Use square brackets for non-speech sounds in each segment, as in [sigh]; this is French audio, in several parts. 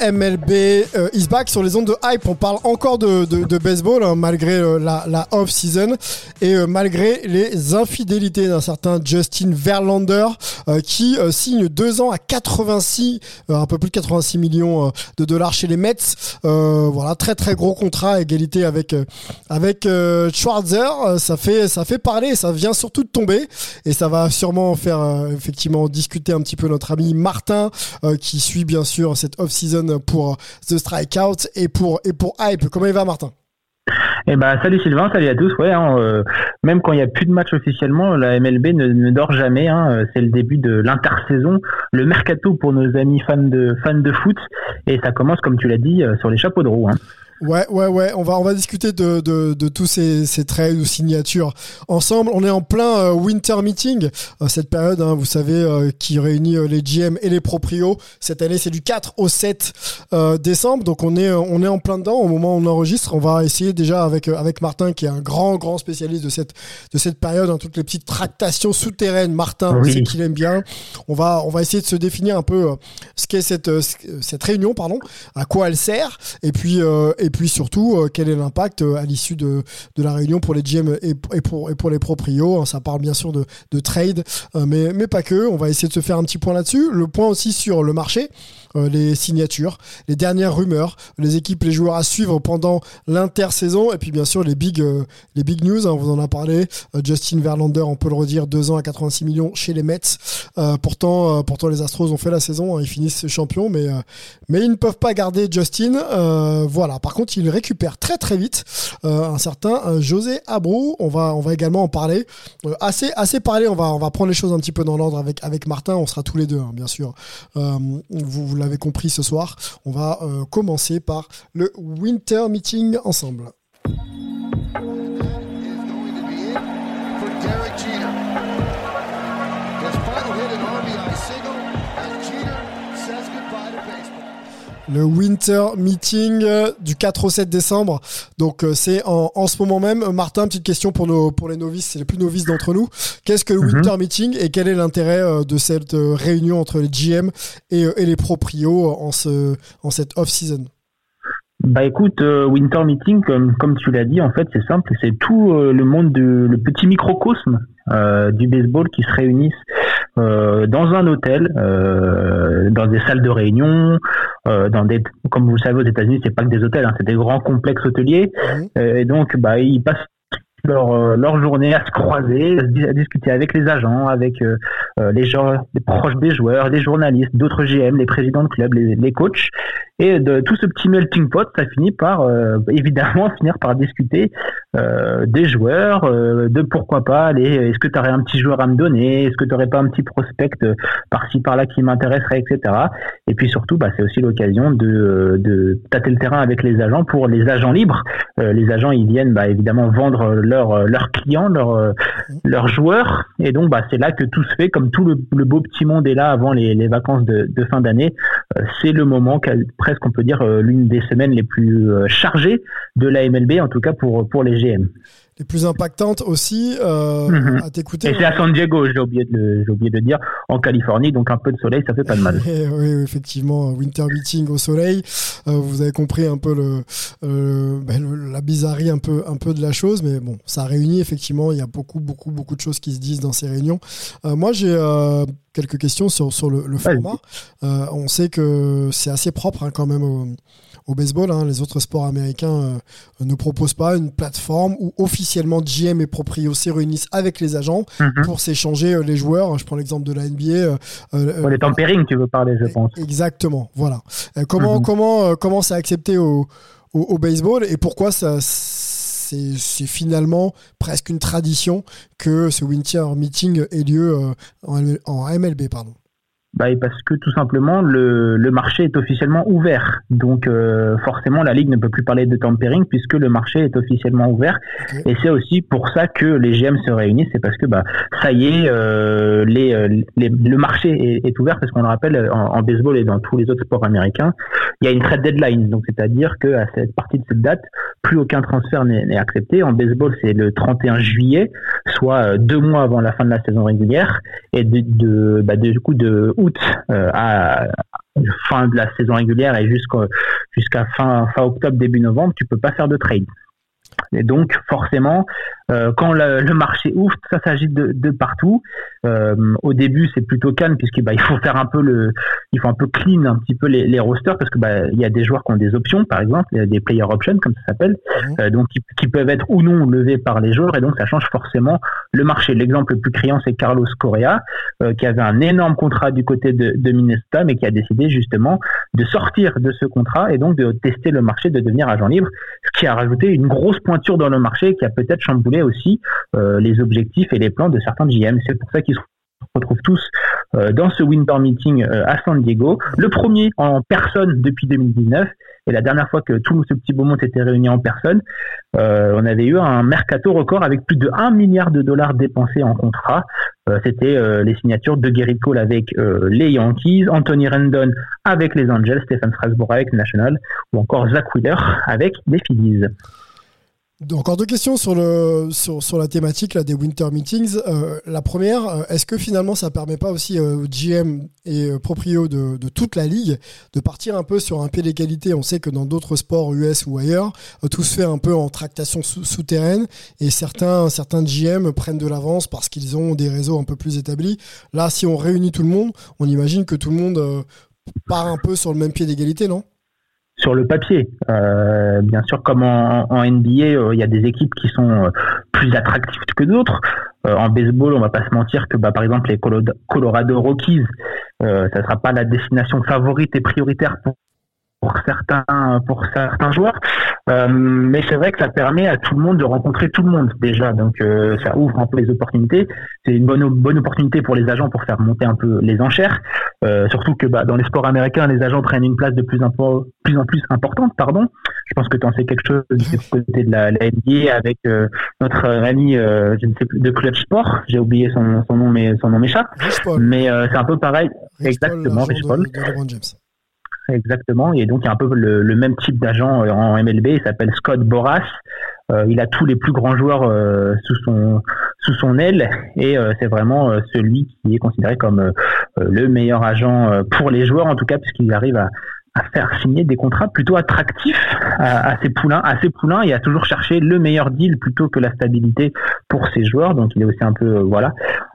MLB euh, is back sur les ondes de Hype. On parle encore de, de, baseball hein, malgré euh, la, la off-season et euh, malgré les infidélités d'un certain Justin Verlander euh, qui signe deux ans à 86, euh, un peu plus de 86 millions de dollars chez les Mets. Voilà, très très gros contrat à égalité avec avec Schwarzer. Ça fait ça fait parler, ça vient surtout de tomber et ça va sûrement faire effectivement discuter un petit peu notre ami Martin qui suit bien sûr cette off-season pour euh, The Strikeout et pour et pour Hype. Comment il va Martin? Eh ben, salut Sylvain, salut à tous. Ouais, hein, euh, même quand il n'y a plus de match officiellement, la MLB ne, dort jamais. Hein, Euh, c'est le début de l'intersaison, le mercato pour nos amis fans de fans de foot, et ça commence, comme tu l'as dit, sur les chapeaux de roue. Hein. Ouais, ouais, ouais. On va, on va discuter de, de, de tous ces, ces trades ou signatures ensemble. On est en plein euh, winter meeting, euh, cette période, hein, vous savez, euh, qui réunit les GM et les proprios. Cette année, c'est du 4 au 7 euh, décembre, donc on est, on est en plein dedans. Au moment où on enregistre, on va essayer déjà avec avec Martin, qui est un grand, grand spécialiste de cette de cette période, hein, toutes les petites tractations souterraines. Martin, Oui. sait qu'il aime bien. On va, on va essayer de se définir un peu ce qu'est cette ce- cette réunion, pardon, à quoi elle sert, et puis et puis surtout euh, quel est l'impact euh, à l'issue de, de la réunion pour les GM et, pour et pour les proprios. hein. Ça parle bien sûr de, de trade, euh, mais mais pas que. On va essayer de se faire un petit point là-dessus. Le point aussi sur le marché, les signatures, les dernières rumeurs, les équipes, les joueurs à suivre pendant l'intersaison, et puis bien sûr les big euh, les big news. hein, on vous en a parlé. Euh, Justin Verlander, on peut le redire, deux ans à 86 millions chez les Mets. Euh, pourtant, euh, pourtant les Astros ont fait la saison, hein, ils finissent champions, mais euh, mais ils ne peuvent pas garder Justin. Euh, voilà. Par contre, ils récupèrent très très vite euh, un certain euh, José Abreu. On va on va également en parler. Euh, assez assez parlé. On va on va prendre les choses un petit peu dans l'ordre avec avec Martin. On sera tous les deux, hein, bien sûr. Euh, vous vous l'avez compris ce soir. On va euh, commencer par le Winter Meeting ensemble. Le Winter Meeting euh, du 4 au 7 décembre. Donc euh, c'est en, en ce moment même. Euh, Martin, petite question pour nos pour les novices, c'est les plus novices d'entre nous. Qu'est-ce que le Mhm. Winter Meeting et quel est l'intérêt de cette réunion entre les GM et, et les proprios en ce en cette off season Bah écoute, euh, Winter Meeting, comme, comme tu l'as dit, en fait, c'est simple, c'est tout euh, le monde de le petit microcosme euh, du baseball qui se réunissent euh, dans un hôtel, euh, dans des salles de réunion, euh, dans des, comme vous le savez aux États-Unis, c'est pas que des hôtels, hein, c'est des grands complexes hôteliers, et donc bah ils passent leur, euh, leur journée à se croiser, à, discuter avec les agents, avec euh, euh, les gens, les proches des joueurs, les journalistes, d'autres GM, les présidents de clubs, les, les coachs. Et de tout ce petit melting pot, ça finit par évidemment [laughs] finir par discuter des joueurs, de pourquoi pas les est-ce que tu aurais un petit joueur à me donner, est-ce que tu aurais pas un petit prospect par-ci par-là qui m'intéresserait, etc. Et puis surtout, bah, c'est aussi l'occasion de, de tâter le terrain avec les agents pour les agents libres. Les agents, ils viennent bah, évidemment vendre leurs leurs clients, leurs euh, leurs joueurs, et donc bah, c'est là que tout se fait, comme tout le, beau petit monde est là avant les, vacances de, fin d'année. Euh, c'est le moment, presque on peut dire euh, l'une des semaines les plus euh, chargées de la MLB, en tout cas pour les GM. Les plus impactantes aussi euh, Mhm. à t'écouter. Et c'est à San Diego, j'ai oublié de oublié de dire, en Californie, donc un peu de soleil, ça fait pas de mal. [laughs] Eh oui, effectivement, Winter Meeting au soleil. Euh, vous avez compris un peu le, euh, ben, le- la bizarrerie un peu, un peu de la chose, mais bon, ça réunit effectivement. Il y a beaucoup, beaucoup, beaucoup de choses qui se disent dans ces réunions. Moi, j'ai quelques questions sur, sur le, le format. On sait que c'est assez propre hein, quand même au, au baseball. hein. Les autres sports américains euh, ne proposent pas une plateforme où officiellement GM et proprio se réunissent avec les agents Mhm. pour s'échanger euh, les joueurs. Je prends l'exemple de la NBA. euh, Pour les tempérings, tu veux parler, je pense. Exactement, voilà. Comment Mhm. comment euh, comment c'est accepté au, au, au baseball et pourquoi ça c'est finalement presque une tradition que ce winter meeting ait lieu en, en MLB pardon. Bah, parce que tout simplement le, le marché est officiellement ouvert. Donc euh, forcément la ligue ne peut plus parler de tampering puisque le marché est officiellement ouvert. Et c'est aussi pour ça que les GM se réunissent, c'est parce que bah ça y est, euh, les, euh, les- le marché est, est ouvert parce qu'on le rappelle en, en baseball et dans tous les autres sports américains, il y a une trade deadline. Donc c'est-à-dire que à cette partie de cette date, plus aucun transfert n'est accepté. En baseball, c'est le 31 juillet, soit deux mois avant la fin de la saison régulière, et de, de bah, du coup de août euh, à fin de la saison régulière et jusqu'à fin octobre début novembre, tu peux pas faire de trade. Et donc forcément, euh, quand le, marché ouvre, ça s'agit de partout. Euh, au début, c'est plutôt calme puisque bah, il faut faire un peu le, il faut un peu clean un petit peu les, les rosters parce que bah, il y a des joueurs qui ont des options, par exemple, il y a des player options comme ça s'appelle, Mhm. euh, donc qui, qui peuvent être ou non levés par les joueurs et donc ça change forcément le marché. L'exemple le plus criant, c'est Carlos Correa euh, qui avait un énorme contrat du côté de, de Minnesota mais qui a décidé justement de sortir de ce contrat et donc de tester le marché, de devenir agent libre, ce qui a rajouté une grosse pointure dans le marché qui a peut-être chamboulé aussi euh, les objectifs et les plans de certains GM. C'est pour ça qu'ils se retrouvent tous euh, dans ce winter meeting euh, à San Diego. Le premier en personne depuis 2019 et la dernière fois que tout ce petit beau monde s'était réuni en personne, euh, on avait eu un mercato record avec plus de 1 milliard de dollars dépensés en contrat. C'était les signatures de Gary Cole avec les Yankees, Anthony Rendon avec les Angels, Stephen Strasburg avec les Nationals ou encore Zach Wheeler avec les Phillies. Encore deux questions sur, le, sur, sur la thématique là, des Winter Meetings. Euh, la première, euh, est-ce que finalement ça permet pas aussi euh, aux GM et euh, proprio de, de toute la ligue de partir un peu sur un pied d'égalité? On sait que dans d'autres sports US ou ailleurs, euh, tout se fait un peu en tractation sou- souterraine et certains, certains GM prennent de l'avance parce qu'ils ont des réseaux un peu plus établis. Là, si on réunit tout le monde, on imagine que tout le monde euh, part un peu sur le même pied d'égalité, non? Sur le papier. Euh, bien sûr, comme en, NBA, euh, il y a des équipes qui sont euh, plus attractives que d'autres. Euh, en baseball, on va pas se mentir que, bah, par exemple, les Colo- Colorado Rockies, ça sera pas la destination favorite et prioritaire pour, pour certains pour certains joueurs. Euh, mais c'est vrai que ça permet à tout le monde de rencontrer tout le monde déjà. Donc euh, ça ouvre un peu les opportunités. C'est une bonne bonne opportunité pour les agents pour faire monter un peu les enchères. Euh, surtout que bah, dans les sports américains, les agents prennent une place de plus en plus, en plus importante. Pardon. Je pense que tu en sais quelque chose du côté de la, la NBA avec euh, notre ami, euh, je ne sais plus, de Clutch Sport. J'ai oublié son, son nom, mais son nom m'échappe. Paul. Mais euh, c'est un peu pareil. Rich Paul, exactement, l'agent Rich Paul. de. Exactement. Et donc, il y a un peu le, même type d'agent euh, en MLB. Il s'appelle Scott Boras. Euh, il a tous les plus grands joueurs euh, sous son sous son aile et c'est vraiment celui qui est considéré comme le meilleur agent pour les joueurs en tout cas puisqu'il arrive à, à faire signer des contrats plutôt attractifs à, ses poulains, à ses poulains et à toujours chercher le meilleur deal plutôt que la stabilité pour ses joueurs. Donc il est aussi un peu voilà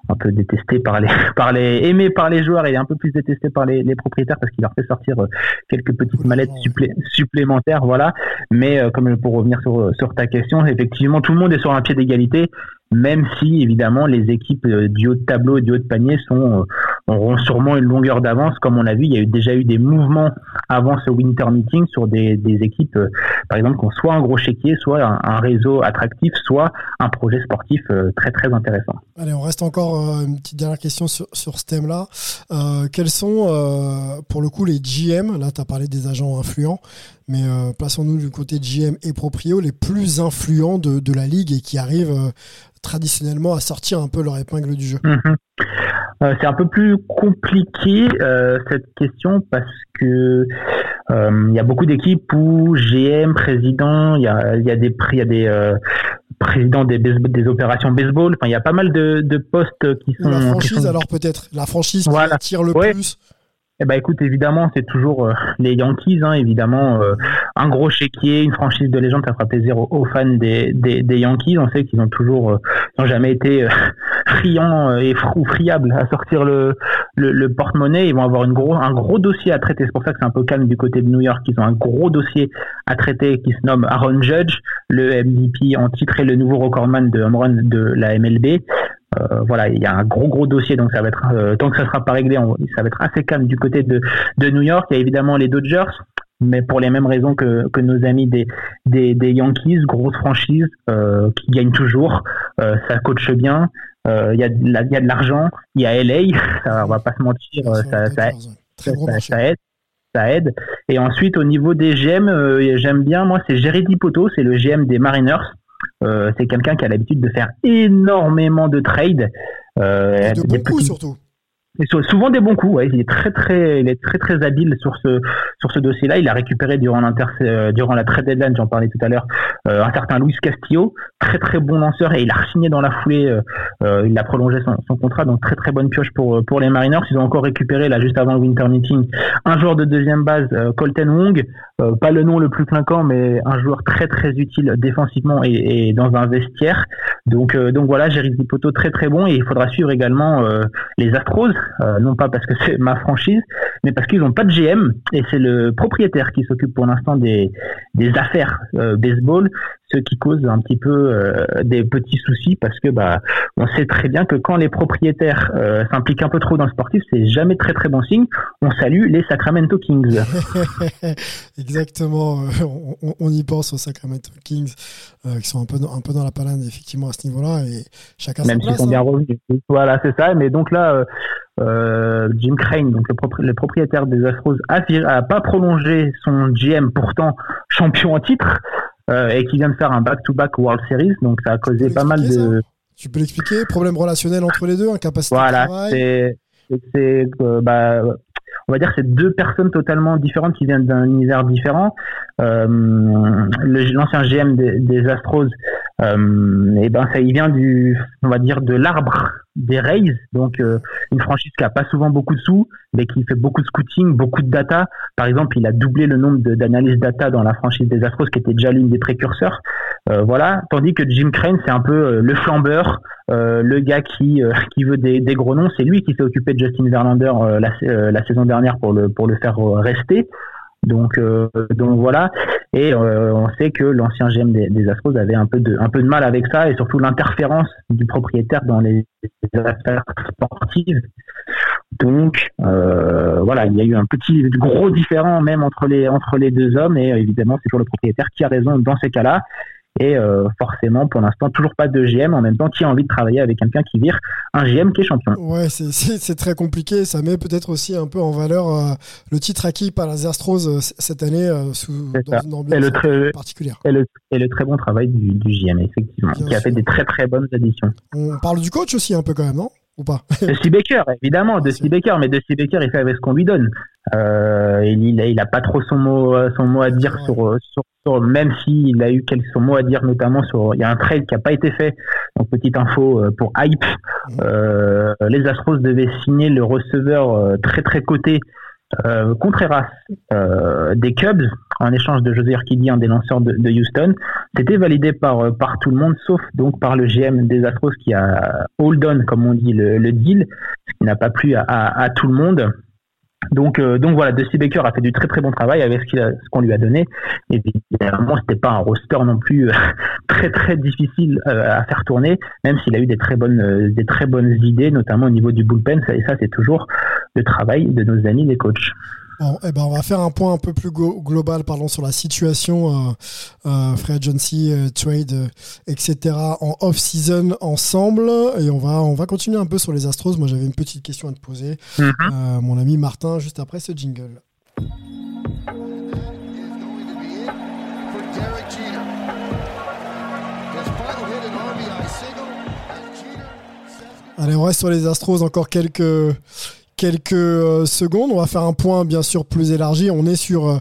un peu détesté par les [laughs] par les aimé par les joueurs et un peu plus détesté par les, les propriétaires parce qu'il leur fait sortir euh, quelques petites mallettes supplé- supplémentaires voilà. Mais euh, comme pour revenir sur sur ta question effectivement tout le monde est sur un pied d'égalité même si évidemment les équipes euh, du haut de tableau et du haut de panier sont euh, auront sûrement une longueur d'avance. Comme on l'a vu il y a eu déjà eu des mouvements avant ce winter meeting sur des, équipes euh, par exemple qui ont soit un gros chéquier soit un, réseau attractif soit un projet sportif très très intéressant. Allez, on reste encore une petite dernière question sur, ce thème-là. Quels sont, pour le coup, les GM Là, tu as parlé des agents influents, mais euh, plaçons-nous du côté GM et proprio, les plus influents de, de la ligue et qui arrivent euh, traditionnellement à sortir un peu leur épingle du jeu. Mhm. Euh, c'est un peu plus compliqué euh, cette question parce que il y a beaucoup d'équipes où GM, président, il y a, il y a des prix, il y a des présidents des, opérations baseball. Enfin, il y a pas mal de, de postes qui sont. la qui franchise, sont- alors peut-être La franchise qui attire le Ouais. plus Eh ben écoute, évidemment, c'est toujours euh, les Yankees, hein, évidemment, euh, un gros chéquier, une franchise de légende, ça fera plaisir aux, fans des, Yankees. On sait qu'ils ont toujours, euh, ils ont jamais été euh, [laughs] friands euh, et ou friables à sortir le, porte-monnaie. Ils vont avoir une gros, un gros dossier à traiter. C'est pour ça que c'est un peu calme du côté de New York. Ils ont un gros dossier à traiter qui se nomme Aaron Judge, le MVP en titre et le nouveau recordman de de la MLB. Euh, voilà, il y a un gros gros dossier, donc ça va être euh, tant que ça sera pas réglé, on- ça va être assez calme du côté de, de New York. Il y a évidemment les Dodgers, mais pour les mêmes raisons que, que nos amis des, des, des Yankees, grosse franchise euh, qui gagne toujours, euh, ça coache bien. Il y, a de la- il y a de l'argent, il y a LA, [laughs] ça, on va pas se mentir, ça, aide. Ça aide. Et ensuite, au niveau des GM, j'aime bien, moi, c'est Jerry Dipoto, c'est le GM des Mariners. Euh, c'est quelqu'un qui a l'habitude de faire énormément de trades. Euh, de petits- surtout. Souvent des bons coups. Il est très très, il est très très habile sur ce sur ce dossier-là. Il a récupéré durant euh, durant la trade deadline, j'en parlais tout à l'heure, euh, un certain Luis Castillo, très très bon lanceur et il a signé dans la foulée. euh, il a prolongé son, contrat, donc très très bonne pioche pour pour les Mariners. Ils ont encore récupéré là juste avant le winter meeting un joueur de deuxième base, Colton Wong, pas le nom le plus clinquant, mais un joueur très très utile défensivement et, et dans un vestiaire. Donc donc voilà, Jerry Dipoto très très bon et il faudra suivre également les Astros, euh, non pas parce que c'est ma franchise, mais parce qu'ils n'ont pas de GM et c'est le propriétaire qui s'occupe pour l'instant des, affaires euh, baseball, ce qui cause un petit peu euh, des petits soucis parce que bah on sait très bien que quand les propriétaires euh, s'impliquent un peu trop dans le sportif, c'est jamais très très bon signe. On salue les Sacramento Kings. [laughs] Exactement, euh, on, y pense aux Sacramento Kings euh, qui sont un peu, dans- un peu dans la panade effectivement à ce niveau-là et chacun même s'ils place. sont bien hein. revenus. Voilà, c'est ça. Mais donc là, euh, Jim Crane, donc le, propri- le propriétaire des Astros, a, a pas prolongé son GM, pourtant champion en titre, euh, et qui vient de faire un back-to-back World Series. Donc ça a causé pas mal de. Tu peux l'expliquer Problème relationnel entre les deux, incapacité Voilà, de travail c'est euh, bah, on va dire que c'est deux personnes totalement différentes qui viennent d'un univers différent. Euh, L'ancien GM des, des Astros, euh, et ben ça il vient du, on va dire de l'arbre des Rays, donc euh, une franchise qui a pas souvent beaucoup de sous, mais qui fait beaucoup de scouting, beaucoup de data. Par exemple, il a doublé le nombre d'analyses data dans la franchise des Astros, qui était déjà l'une des précurseurs. Euh, voilà, tandis que Jim Crane, c'est un peu euh, le flambeur, euh, le gars qui [laughs] qui veut des, des gros noms. C'est lui qui s'est occupé de Justin Verlander la, la saison dernière pour le pour le faire rester. Donc euh, donc voilà. Et euh, on sait que l'ancien GM des, des Astros avait un peu de un peu de mal avec ça et surtout l'interférence du propriétaire dans les affaires sportives. Donc euh, voilà, il y a eu un petit gros différent même entre les entre les deux hommes et euh, évidemment c'est toujours le propriétaire qui a raison dans ces cas-là. Et euh, forcément, pour l'instant, toujours pas de GM. En même temps, qui a envie de travailler avec quelqu'un qui vire un GM qui est champion Ouais, [laughs] c'est- très compliqué. Ça met peut-être aussi un peu en valeur euh, le titre acquis par les Astros euh, cette année sous, dans une Et ambiance le, très, particulière. et, le, et le très bon travail du, du GM, effectivement, Bien qui a fait des très très bonnes additions. On parle du coach aussi un peu quand même, non? Ou pas Steve [laughs] Baker, évidemment, Steve Baker, mais Steve Baker, il fait avec ce qu'on lui donne. Euh, il, il, a, il a pas trop son mot, euh, son mot à dire Ouais. sur, euh, sur, sur- même s'il a eu quelques son mot à dire, notamment sur, il y a un trade qui a pas été fait. Donc petite info pour hype, euh, les Astros devaient signer le receveur très très coté euh, Contreras euh, des Cubs en échange de José Urquidy, un des lanceurs de, Houston. C'était validé par euh, par tout le monde, sauf donc par le GM des Astros qui a hold on, comme on dit, le, deal, ce qui n'a pas plu à tout le monde. Donc, euh, donc voilà, Dusty Baker a fait du très très bon travail avec ce qu'on lui a donné. Évidemment, c'était pas un roster non plus euh, [laughs] très très difficile euh, à faire tourner, même s'il a eu des très bonnes des très bonnes idées, notamment au niveau du bullpen. Et ça, c'est toujours le travail de nos amis les coachs. Bon, eh ben, on va faire un point un peu plus global sur la situation euh, euh, free agency, euh, trade, euh, etc. en off-season ensemble. Et on va, on va continuer un peu sur les Astros. Moi, j'avais une petite question à te poser. Mhm. Euh, mon ami Martin, juste après ce jingle. Allez, on reste sur les Astros encore quelques, quelques euh, secondes. On va faire un point bien sûr plus élargi. On est sur, euh,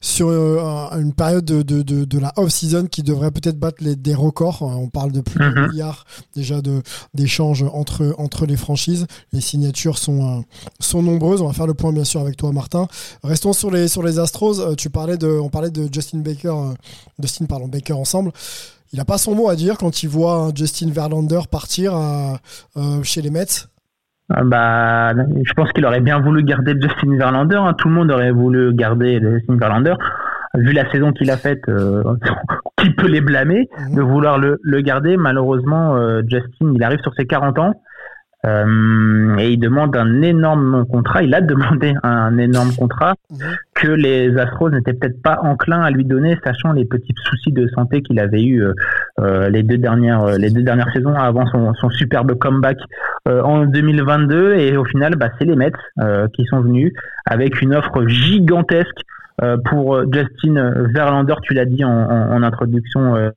sur euh, un- une période de, de, de, de la off-season qui devrait peut-être battre les, des records. On parle de plus de Mhm. milliards déjà d'échanges entre, entre les franchises. Les signatures sont, sont nombreuses. On va faire le point bien sûr avec toi Martin. Restons sur les, sur les Astros. Tu parlais de, on parlait de Justin Baker, Dustin pardon, Baker ensemble. Il n'a pas son mot à dire quand il voit un Justin Verlander partir chez les Mets. Ah Bah, je pense qu'il aurait bien voulu garder Justin Verlander. hein. Tout le monde aurait voulu garder Justin Verlander. Vu la saison qu'il a faite, euh, [laughs] qui peut les blâmer de vouloir le, le garder? Malheureusement, euh, Justin, il arrive sur ses 40 ans. Euh, et il demande un énorme contrat. Il a [laughs] demandé un énorme contrat Mhm. que les Astros n'étaient peut-être pas enclins à lui donner, sachant les petits soucis de santé qu'il avait eu euh, euh, les deux dernières les deux dernières saisons avant son, son superbe comeback euh, en 2022. Et au final, bah, c'est les Mets qui sont venus avec une offre gigantesque pour Justin Verlander. Tu l'as dit en, en- en introduction.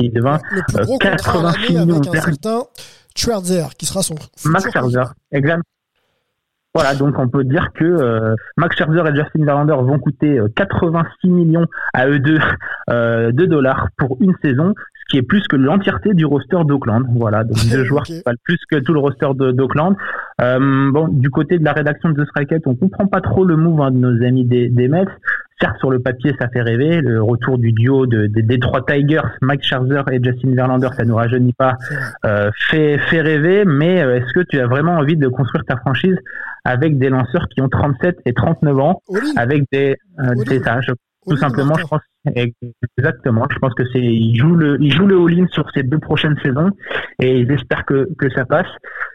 Sylvain. Le plus gros contrat à 86 l'année millions Schwarzer, qui sera son Max Scherzer, exact. Voilà, donc on peut dire que euh, Max Scherzer et Justin Verlander vont coûter euh, 86 millions à eux deux euh, de dollars pour une saison, ce qui est plus que l'entièreté du roster d'Oakland. Voilà, donc deux [laughs] joueurs qui valent plus que tout le roster. Euh, bon, du côté de la rédaction de The Strikeout, on comprend pas trop le move hein, de nos amis des, des Mets. Certes, sur le papier, ça fait rêver. Le retour du duo de- des Detroit Tigers, Mike Scherzer et Justin Verlander, ça nous rajeunit pas euh, fait, fait rêver, mais euh, est-ce que tu as vraiment envie de construire ta franchise avec des lanceurs qui ont 37 et 39 ans, avec des, euh, ça, je- tout simplement, je pense exactement, je pense que c'est, ils jouent le, ils jouent le all-in sur ces deux prochaines saisons et ils espèrent que, que ça passe.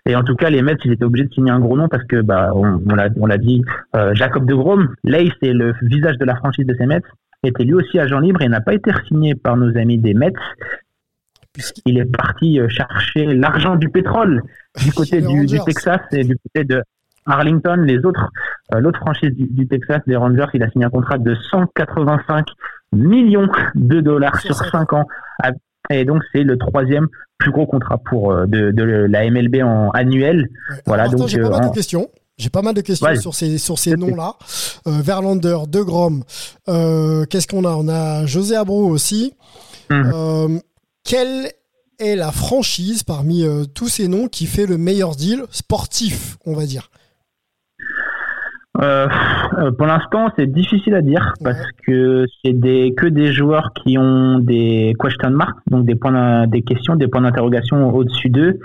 Et en tout cas, les Mets, ils étaient obligés de signer un gros nom parce que, bah, on, on l'a, on l'a dit, euh, Jacob de Grom, Lace est le visage de la franchise de ces Mets, était lui aussi agent libre et n'a pas été signé par nos amis des Mets. Puisqu'il- Il est parti euh, chercher l'argent du pétrole du [laughs] côté du, du. Texas et du côté de Arlington, les autres, euh, l'autre franchise du, du Texas, les Rangers, il a signé un contrat de 185 millions de dollars Sur sur cinq 5 ans. Ah, Et donc c'est le troisième plus gros contrat pour euh, de, de la MLB en annuel. Ouais. Voilà, donc, j'ai pas euh, mal en- de questions. J'ai pas mal de questions Ouais. sur ces, sur ces noms-là. Euh, Verlander, De Grom. Euh, Qu'est-ce qu'on a? On a José Abreu aussi. Mhm. Euh, quelle est la franchise parmi euh, tous ces noms qui fait le meilleur deal sportif, on va dire? Euh, euh, pour l'instant, c'est difficile à dire parce que c'est des que des joueurs qui ont des question marks, donc des points, des questions, des points d'interrogation au-dessus d'eux.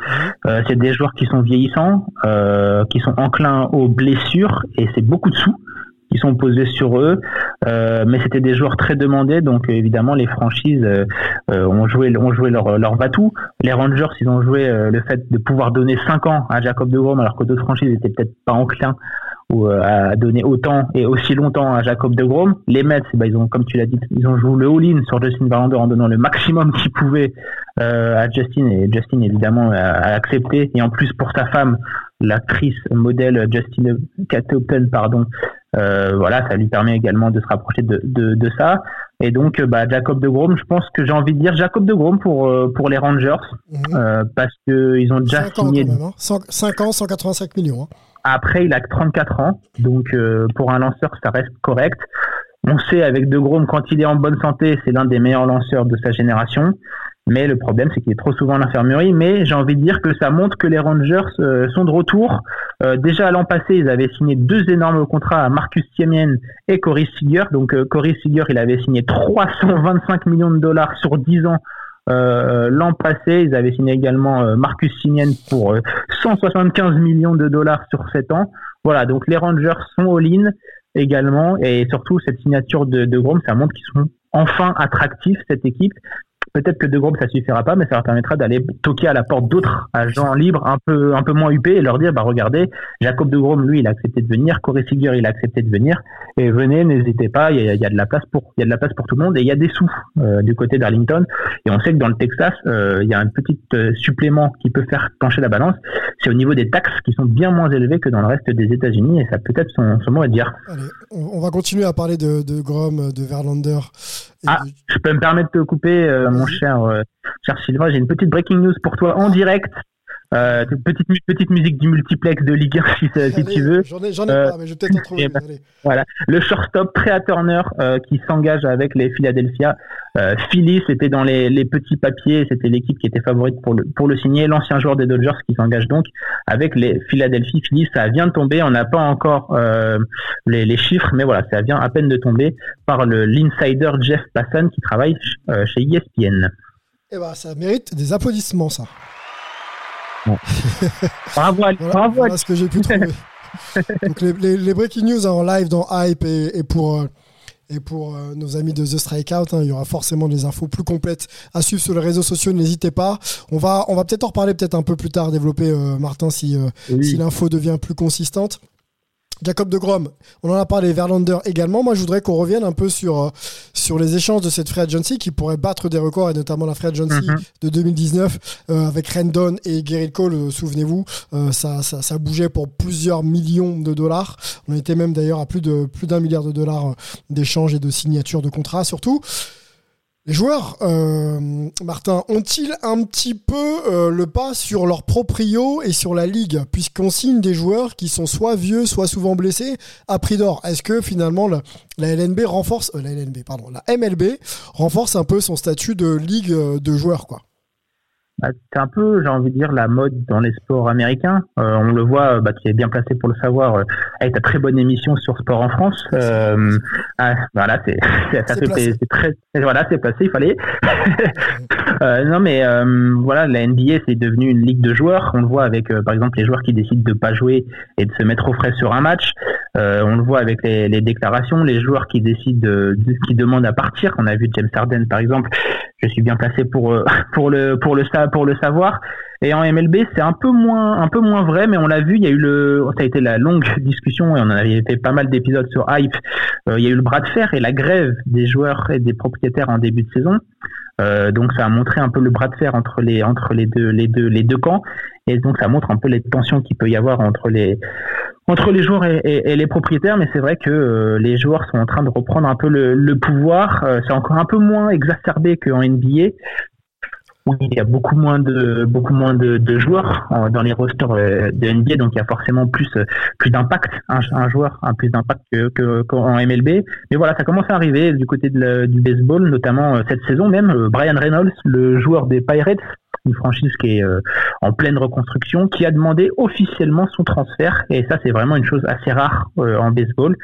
Euh, c'est des joueurs qui sont vieillissants, euh, qui sont enclins aux blessures et c'est beaucoup de sous qui sont posés sur eux. Euh, mais c'était des joueurs très demandés, donc évidemment les franchises euh, ont joué ont joué leur leur batou. Les Rangers, ils ont joué euh, le fait de pouvoir donner 5 ans à Jacob de Grom alors que d'autres franchises étaient peut-être pas enclins ou euh, à donner autant et aussi longtemps à Jacob de Grom. Les Mets, bah, ils ont, comme tu l'as dit, ils ont joué le all-in sur Justin Verlander en donnant le maximum [laughs] qu'ils pouvaient euh, à Justin et Justin évidemment a, a accepté et en plus pour sa femme, l'actrice modèle Justin Catopton, pardon, euh, voilà, ça lui permet également de se rapprocher de, de, de ça. Et donc, bah, Jacob de Grom, je pense que j'ai envie de dire Jacob de Grom pour euh, pour les Rangers Mhm. euh, parce que ils ont déjà 5 ans signé. Hein. 5 ans, 185 millions. Hein. Après, il a que 34 ans, donc euh, pour un lanceur, ça reste correct. On sait avec De Grom, quand il est en bonne santé, c'est l'un des meilleurs lanceurs de sa génération. Mais le problème, c'est qu'il est trop souvent à l'infirmerie. Mais j'ai envie de dire que ça montre que les Rangers euh, sont de retour. Euh, déjà l'an passé, ils avaient signé deux énormes contrats à Marcus Siemien et Corey Seager. Donc euh, Corey Seager, il avait signé 325 millions de dollars sur 10 ans. Euh, l'an passé, ils avaient signé également euh, Marcus Siemien pour euh, 175 millions de dollars sur 7 ans. Voilà, donc les Rangers sont all-in également et surtout cette signature de, de Grom, ça montre qu'ils sont enfin attractifs cette équipe. Peut-être que De Grom ça suffira pas, mais ça leur permettra d'aller toquer à la porte d'autres agents libres un peu un peu moins huppés et leur dire bah regardez, Jacob De Grom lui il a accepté de venir, Corey Seager il a accepté de venir. Et venez n'hésitez pas, il y a, de la place pour il y a de la place pour tout le monde. Et il y a des sous euh, du côté d'Arlington. Et on sait que dans le Texas euh, il y a un petit euh, supplément qui peut faire pencher la balance, c'est au niveau des taxes qui sont bien moins élevées que dans le reste des États-Unis. Et ça peut être son, son mot à dire. Allez, on, on va continuer à parler de, de Grom, de Verlander. Ah, de- je peux me permettre de te couper, euh, mon cher, euh, cher Sylvain. J'ai une petite breaking news pour toi en direct. Euh, petite, petite musique du multiplex de Ligue 1 si, tu veux. J'en ai, Euh, pas, mais je vais peut-être en trouver. une, allez. Voilà. Le shortstop Trea Turner euh, qui s'engage avec les Philadelphia euh, Phillies. C'était dans les, les petits papiers. C'était l'équipe qui était favorite pour le, pour le signer. L'ancien joueur des Dodgers qui s'engage donc avec les Philadelphia Phillies. Ça vient de tomber. On n'a pas encore euh, les, les chiffres, mais voilà, ça vient à peine de tomber par l'insider Jeff Passan qui travaille euh, chez ESPN. Eh ben, ça mérite des applaudissements, ça. [laughs] Bravo, à- Voilà, bravo. à- voilà ce que j'ai pu trouver. [laughs] Donc les, les- les breaking news en live dans Hype et, et pour, euh, et pour euh, nos amis de The Strikeout. hein, il y aura forcément des infos plus complètes à suivre sur les réseaux sociaux. N'hésitez pas. On va, on va peut-être en reparler peut-être un peu plus tard, développer euh, Martin si, euh, Oui. si l'info devient plus consistante. Jacob de Grom, on en a parlé, Verlander également. Moi, je voudrais qu'on revienne un peu sur, euh, sur les échanges de cette free agency qui pourrait battre des records, et notamment la free agency Mhm. de 2019 euh, avec Rendon et Gerrit Cole, euh, souvenez-vous, euh, ça, ça, ça bougeait pour plusieurs millions de dollars. On était même d'ailleurs à plus de plus d'un milliard de dollars d'échanges et de signatures de contrats, surtout. Les joueurs, euh, Martin, ont-ils un petit peu euh, le pas sur leur proprio et sur la ligue, puisqu'on signe des joueurs qui sont soit vieux, soit souvent blessés à prix d'or. Est-ce que finalement la, LNB renforce, euh, la LNB, pardon, la MLB renforce un peu son statut de ligue de joueurs, quoi? C'est un peu, j'ai envie de dire, la mode dans les sports américains. Euh, on le voit, bah, tu es bien placé pour le savoir, euh, avec ta très bonne émission sur Sport en France. Euh, ah, voilà, [laughs] c'est, très, voilà, c'est placé, il fallait. [laughs] Euh, non, mais euh, voilà, la NBA c'est devenu une ligue de joueurs. On le voit avec, euh, par exemple, les joueurs qui décident de pas jouer et de se mettre au frais sur un match. Euh, on le voit avec les, les déclarations, les joueurs qui décident, de, de- qui demandent à partir. On a vu James Harden, par exemple. Je suis bien placé pour euh, [laughs] pour le pour le pour le savoir. Et en MLB, c'est un peu moins un peu moins vrai, mais on l'a vu. Il y a eu le, ça a été la longue [laughs] discussion et on en avait fait pas mal d'épisodes sur Hype. Euh, il y a eu le bras de fer et la grève des joueurs et des propriétaires en début de saison. Euh, donc ça a montré un peu le bras de fer entre les entre les deux les deux les deux camps et donc ça montre un peu les tensions qu'il peut y avoir entre les entre les joueurs et, les propriétaires mais c'est vrai que euh, les joueurs sont en train de reprendre un peu le, pouvoir c'est encore un peu moins exacerbé qu'en NBA où il y a beaucoup moins de beaucoup moins de, de joueurs euh, dans les rosters euh, de NBA donc il y a forcément plus euh, plus d'impact. Un, un joueur a plus d'impact que que- qu'en MLB mais voilà ça commence à arriver du côté du baseball notamment cette saison même. Brian Reynolds le joueur des Pirates une franchise qui est euh, en pleine reconstruction, qui a demandé officiellement son transfert. Et ça, c'est vraiment une chose assez rare euh, en baseball,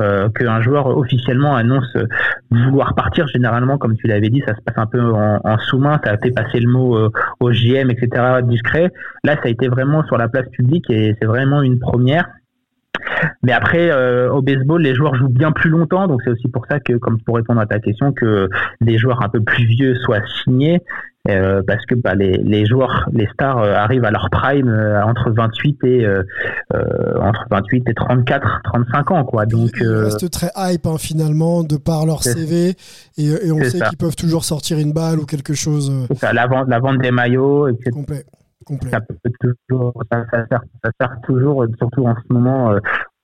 euh, qu'un joueur officiellement annonce vouloir partir. Généralement, comme tu l'avais dit, ça se passe un peu en, sous-main, ça fait passer le mot au GM, etc., discret. Là, ça a été vraiment sur la place publique et c'est vraiment une première. Mais après, au baseball, les joueurs jouent bien plus longtemps, donc c'est aussi pour ça que, comme pour répondre à ta question, que des joueurs un peu plus vieux soient signés, euh, parce que bah, les, les joueurs, les stars euh, arrivent à leur prime euh, entre 28 et entre 28 et 34, 35 ans, quoi. Donc Ils restent très hype hein, finalement de par leur CV et, et on sait qu'ils peuvent toujours sortir une balle ou quelque chose ça, la vente, la vente des maillots, etc. complet. complet. ça peut toujours, ça, ça sert, ça sert toujours, surtout en ce moment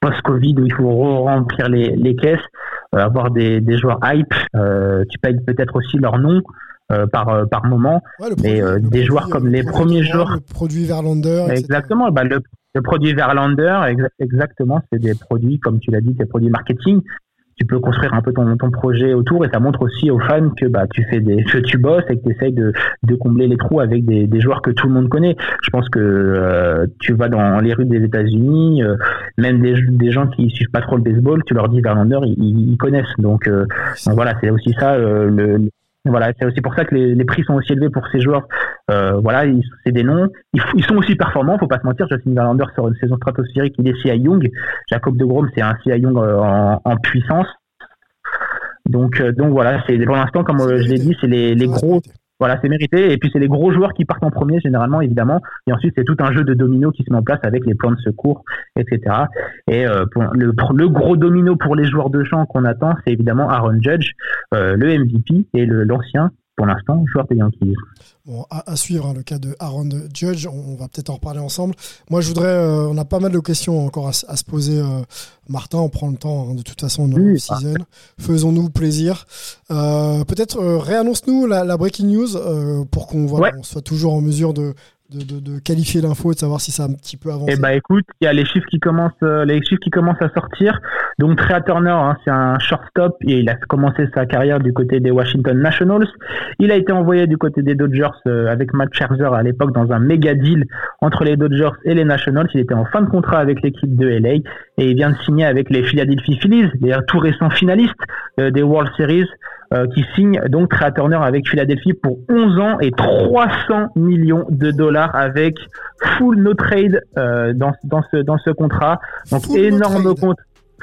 post-Covid où il faut re-remplir les, les caisses, avoir des, des joueurs hype. tu payes peut-être aussi leur nom euh, par euh, par moment. Ouais, Mais, euh, des joueurs comme le les premiers joueurs- Le produit Verlander. Exactement. Bah, le, le produit Verlander, exa- exactement, c'est des produits, comme tu l'as dit, des produits marketing. Tu peux construire un peu ton, ton projet autour et ça montre aussi aux fans que bah tu fais des que tu bosses et que tu essayes de, de combler les trous avec des, des joueurs que tout le monde connaît. Je pense que euh, tu vas dans les rues des États-Unis, même des, des gens qui suivent pas trop le baseball, tu leur dis Verlander, ils, ils connaissent. Donc, donc voilà, c'est aussi ça le, le- voilà, c'est aussi pour ça que les, les prix sont aussi élevés pour ces joueurs. Euh, voilà, c'est des noms. Ils, ils sont aussi performants, faut pas se mentir. Justin Verlander sur une saison stratosphérique, il est CI Young. Jacob de Grom, c'est un CI Young euh, en, en puissance. Donc, euh, donc voilà, c'est pour l'instant, comme euh, je l'ai dit, c'est les, les gros. Voilà, c'est mérité. Et puis c'est les gros joueurs qui partent en premier généralement, évidemment. Et ensuite c'est tout un jeu de domino qui se met en place avec les plans de secours, etc. Et euh, le, gros domino pour les joueurs de champ qu'on attend, c'est évidemment Aaron Judge, euh, le MVP et l'ancien, pour l'instant, joueur des Yankees. Bon, à, à suivre hein, le cas de Aaron Judge, on, on va peut-être en reparler ensemble. Moi, je voudrais, euh, on a pas mal de questions encore à, se poser. euh, Martin, on prend le temps. hein, de toute façon, on Oui. Faisons-nous plaisir. Euh, peut-être réannonce-nous la, la breaking news pour qu'on voilà, Ouais. on soit toujours en mesure de, de, qualifier l'info et de savoir si ça a un petit peu avancé. Eh bah écoute, il y a les chiffres qui commencent, euh, les chiffres qui commencent à sortir. Donc Trea Turner, hein, c'est un shortstop et il a commencé sa carrière du côté des Washington Nationals. Il a été envoyé du côté des Dodgers euh, avec Matt Scherzer à l'époque dans un méga deal entre les Dodgers et les Nationals. Il était en fin de contrat avec l'équipe de LA et il vient de signer avec les Philadelphia Phillies, les tout récents finalistes euh, des World Series. Euh, qui signe donc Trea Turner avec Philadelphie pour 11 ans et 300 millions de dollars avec full no trade euh, dans, dans ce dans ce contrat. Donc Full énorme compte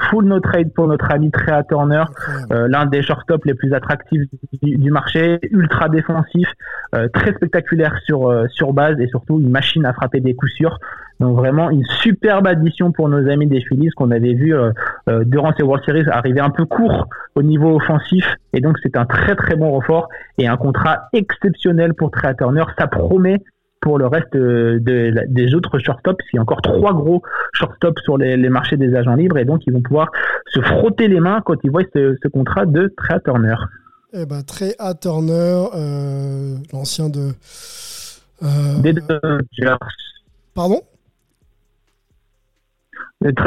full no trade pour notre ami Trea Turner, euh, l'un des shortstops les plus attractifs du, du marché, ultra défensif, euh, très spectaculaire sur euh, sur base et surtout une machine à frapper des coups sûrs. Donc vraiment une superbe addition pour nos amis des Phillies qu'on avait vu euh, euh, durant ces World Series arriver un peu court au niveau offensif et donc c'est un très très bon renfort et un contrat exceptionnel pour Trea Turner. Ça promet pour le reste euh, de, des autres shortstops. Il y a encore trois gros shortstops sur les, les marchés des agents libres et donc ils vont pouvoir se frotter les mains quand ils voient ce, ce contrat de Trea Turner. Eh ben, Trey A. Turner, euh, l'ancien de. euh, Des Dodgers. Pardon?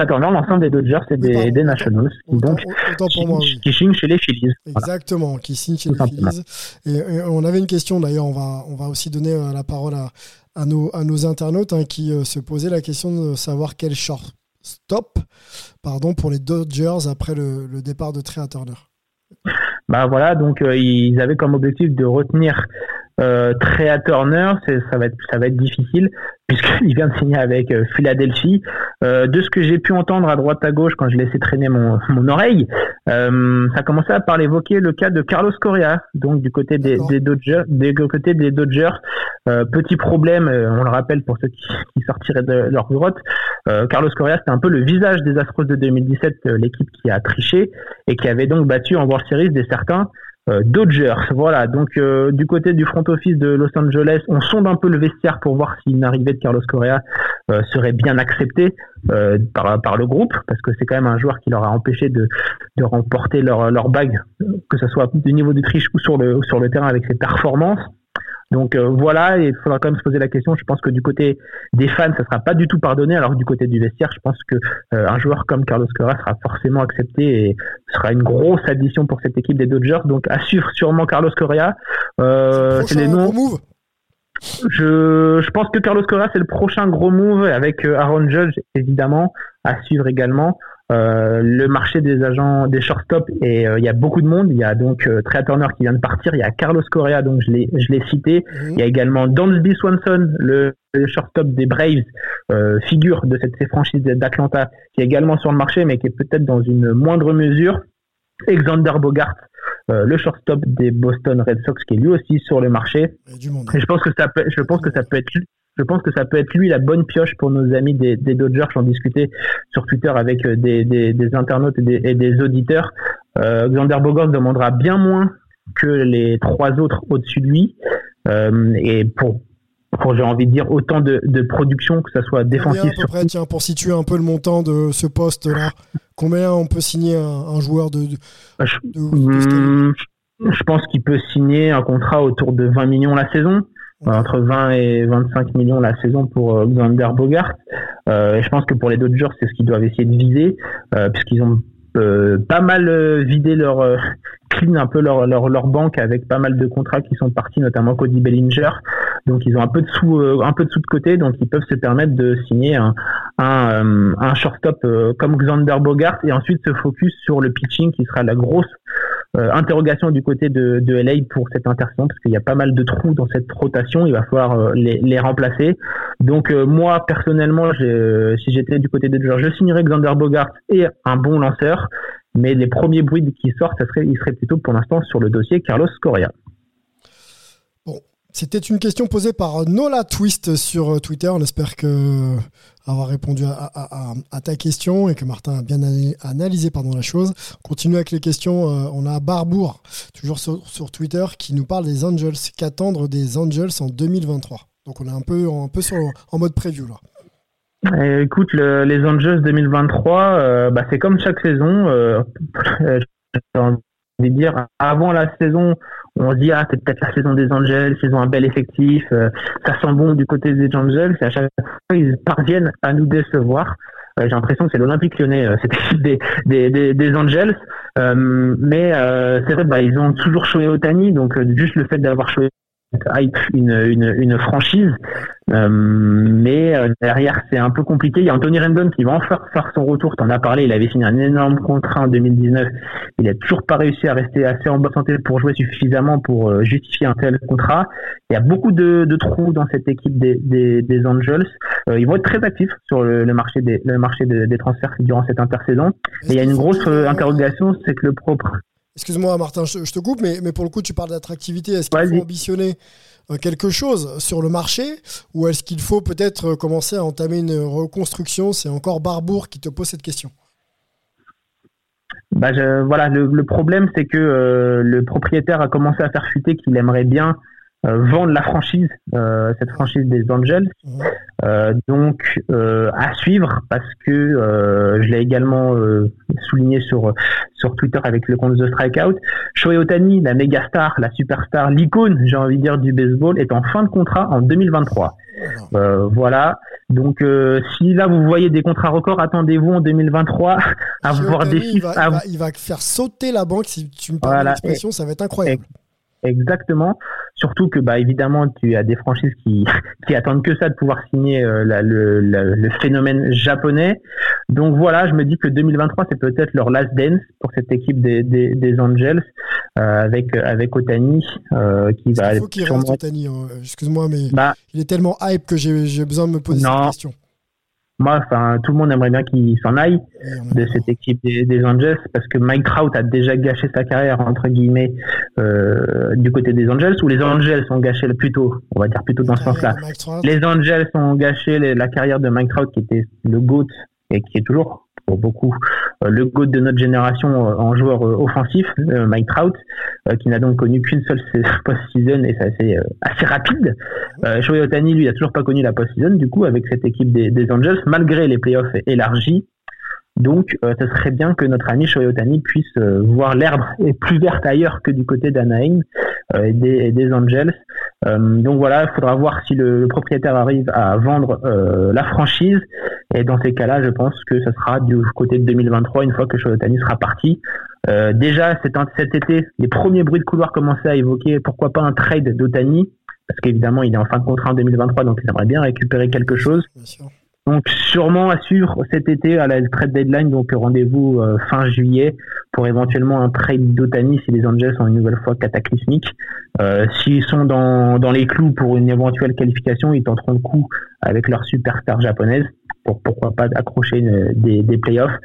Turner, l'ensemble des Dodgers et des, pardon. des Nationals. Autant, donc autant pour moi, oui. qui signe chez les Phillies. Voilà. Exactement, qui signe chez Tout les. Phillies. Et, et on avait une question d'ailleurs, on va, on va aussi donner euh, la parole à, à, nos, à nos internautes hein, qui euh, se posaient la question de savoir quel shortstop pardon, pour les Dodgers après le, le départ de Trey Turner. Bah voilà, donc euh, ils avaient comme objectif de retenir euh, Trea Turner, ça va être ça va être difficile [laughs] puisqu'il vient de signer avec euh, Philadelphie. Euh, de ce que j'ai pu entendre à droite à gauche quand je laissais traîner mon, mon oreille, euh, ça commençait à parler évoquer le cas de Carlos Correa, donc du côté des, des Dodgers, des côté des Dodgers. Euh, petit problème, euh, on le rappelle pour ceux qui, qui sortiraient de leur grotte, euh, Carlos Correa c'était un peu le visage des Astros de 2017, euh, l'équipe qui a triché et qui avait donc battu en World Series des certains Dodgers. Voilà, donc euh, du côté du front office de Los Angeles, on sonde un peu le vestiaire pour voir si une arrivée de Carlos Correa euh, serait bien acceptée euh, par, le groupe, parce que c'est quand même un joueur qui leur a empêché de, remporter leur, bague, que ce soit du niveau du triche ou sur le terrain avec ses performances. Donc euh, voilà, il faudra quand même se poser la question. Je pense que du côté des fans, ça sera pas du tout pardonné, alors que du côté du vestiaire, je pense que euh, un joueur comme Carlos Correa sera forcément accepté et sera une grosse addition pour cette équipe des Dodgers. Donc à suivre sûrement Carlos Correa. Euh, c'est Prochain les noms. gros move Je, je pense que Carlos Correa c'est le prochain gros move avec euh, Aaron Judge évidemment à suivre également. Euh, le marché des agents des shortstop et euh, il y a beaucoup de monde. Il y a donc euh, Trey Turner qui vient de partir. Il y a Carlos Correa donc je l'ai je l'ai cité. Mhm. Il y a également Dansby Swanson, le, le shortstop des Braves, euh, figure de cette ces franchise d'Atlanta, qui est également sur le marché, mais qui est peut-être dans une moindre mesure. Alexander Bogart, euh, le shortstop des Boston Red Sox, qui est lui aussi sur le marché. Et je pense que ça peut, je pense que ça peut être, je pense que ça peut être lui la bonne pioche pour nos amis des, des Dodgers. J'en discutais sur Twitter avec euh, des, des, des internautes et des, et des auditeurs. Euh, Xander Bogart demandera bien moins que les trois autres au-dessus de lui. Euh, et pour, pour j'ai envie de dire autant de, de production que ça soit Combien à défensif peu près, tiens, pour situer un peu le montant de ce poste-là, combien on peut signer un, un joueur de, calibre Hum, je pense qu'il peut signer un contrat autour de 20 millions la saison. Entre 20 et 25 millions la saison pour euh, Xander Bogart. Euh, et je pense que pour les Dodgers, c'est ce qu'ils doivent essayer de viser, euh, puisqu'ils ont euh, pas mal euh, vidé leur euh, clean un peu leur, leur leur banque avec pas mal de contrats qui sont partis, notamment Cody Bellinger. Donc ils ont un peu de sous un peu de sous de côté, donc ils peuvent se permettre de signer un un, un shortstop comme Xander Bogart et ensuite se focus sur le pitching qui sera la grosse euh, interrogation du côté de, de LA pour cette intersaison parce qu'il y a pas mal de trous dans cette rotation, il va falloir euh, les, les remplacer. Donc euh, moi personnellement, si j'étais du côté des Dodgers, je signerais Xander Bogart et un bon lanceur, mais les premiers bruits qui sortent, ça serait, il serait plutôt pour l'instant sur le dossier Carlos Correa. C'était une question posée par Nola Twist sur euh, Twitter. On espère que avoir répondu à, ta question et que Martin a bien ana- analysé pardon, la chose. On continue avec les questions. Euh, On a Barbour, toujours sur, Twitter, qui nous parle des Angels. Qu'attendre des Angels en 2023 Donc on est un peu, un peu sur, en mode preview là. Euh, écoute, le- les Angels 2023, euh, bah, c'est comme chaque saison. Euh, [laughs] de dire, avant la saison, on se dit ah c'est peut-être la saison des Angels, ils ont un bel effectif, euh, ça sent bon du côté des Angels. Et à chaque fois, ils parviennent à nous décevoir. Euh, j'ai l'impression que c'est l'Olympique Lyonnais, euh, [laughs] équipe des, des, des, des Angels. Euh, mais euh, c'est vrai, bah, ils ont toujours Shohei Otani, donc juste le fait d'avoir Shohei hype une, une, une franchise. Euh, mais euh, derrière, c'est un peu compliqué. Il y a Anthony Rendon qui va enfin faire son retour. T'en as parlé. Il avait signé un énorme contrat en 2019. Il a toujours pas réussi à rester assez en bonne santé pour jouer suffisamment pour euh, justifier un tel contrat. Il y a beaucoup de, de trous dans cette équipe des, des, des Angels. Euh, ils vont être très actifs sur le, le marché des le marché de- des transferts durant cette intersaison. Et il y a une grosse interrogation, c'est que le propre Excuse-moi Martin, je, je te coupe, mais, mais pour le coup tu parles d'attractivité. Est-ce qu'il faut ambitionner euh, quelque chose sur le marché ou est-ce qu'il faut peut-être euh, commencer à entamer une reconstruction? C'est encore Barbour qui te pose cette question. Bah, je- voilà, le, le problème, c'est que euh, le propriétaire a commencé à faire chuter qu'il aimerait bien vendre la franchise, euh, cette franchise des Angels. Mhm. Euh, donc, euh, à suivre, parce que euh, je l'ai également euh, souligné sur sur Twitter avec le compte The Strikeout. Shohei Otani, la méga star, la superstar, l'icône, j'ai envie de dire, du baseball, est en fin de contrat en 2023. Voilà. Euh, voilà. Donc, euh, si là vous voyez des contrats records, attendez-vous en 2023 [laughs] à voir des il chiffres. va, à il, va, il va faire sauter la banque, si tu me permets Voilà. l'expression, ça va être incroyable. Exactement. Surtout que bah évidemment tu as des franchises qui [laughs] qui attendent que ça de pouvoir signer euh, la- le, le, le phénomène japonais. Donc voilà, je me dis que 2023 c'est peut-être leur last dance pour cette équipe des des, des Angels euh, avec avec Otani euh, qui va Il faut qu'il sûrement- reste Otani. hein. Excuse-moi, mais bah il est tellement hype que j'ai j'ai besoin de me poser Non. cette question. Moi enfin tout le monde aimerait bien qu'il s'en aille. De cette équipe des, des Angels parce que Mike Trout a déjà gâché sa carrière entre guillemets euh, du côté des Angels ou les Angels ont gâché le plutôt on va dire plutôt dans ce sens-là. Les Angels ont gâché les- la carrière de Mike Trout qui était le GOAT et qui est toujours pour beaucoup euh, le GOAT de notre génération euh, en joueur euh, offensif Mike Trout qui n'a donc connu qu'une seule [laughs] post-season et c'est assez, rapide. Shohei Otani lui a toujours pas connu la post-season du coup avec cette équipe des, Angels malgré les playoffs élargis. Donc, ce serait bien que notre ami Shohei Otani puisse voir l'herbe est plus verte ailleurs que du côté d'Anaheim et, des, des Angels. Euh, donc voilà, il faudra voir si le, le propriétaire arrive à vendre euh, la franchise. Et dans ces cas-là, je pense que ce sera du côté de 2023, une fois que Shohei Otani sera parti. Euh, déjà, cet, cet été, les premiers bruits de couloir commençaient à évoquer pourquoi pas un trade d'Otani, parce qu'évidemment, il est en fin de contrat en 2023, donc il aimerait bien récupérer quelque chose. Bien sûr. Donc sûrement à suivre cet été à la trade deadline, donc rendez-vous euh, fin juillet pour éventuellement un trade d'Otani si les Angels sont une nouvelle fois cataclysmiques. Euh, S'ils sont dans, dans les clous pour une éventuelle qualification, ils tenteront le coup avec leur superstar japonaise pour pourquoi pas accrocher des, playoffs.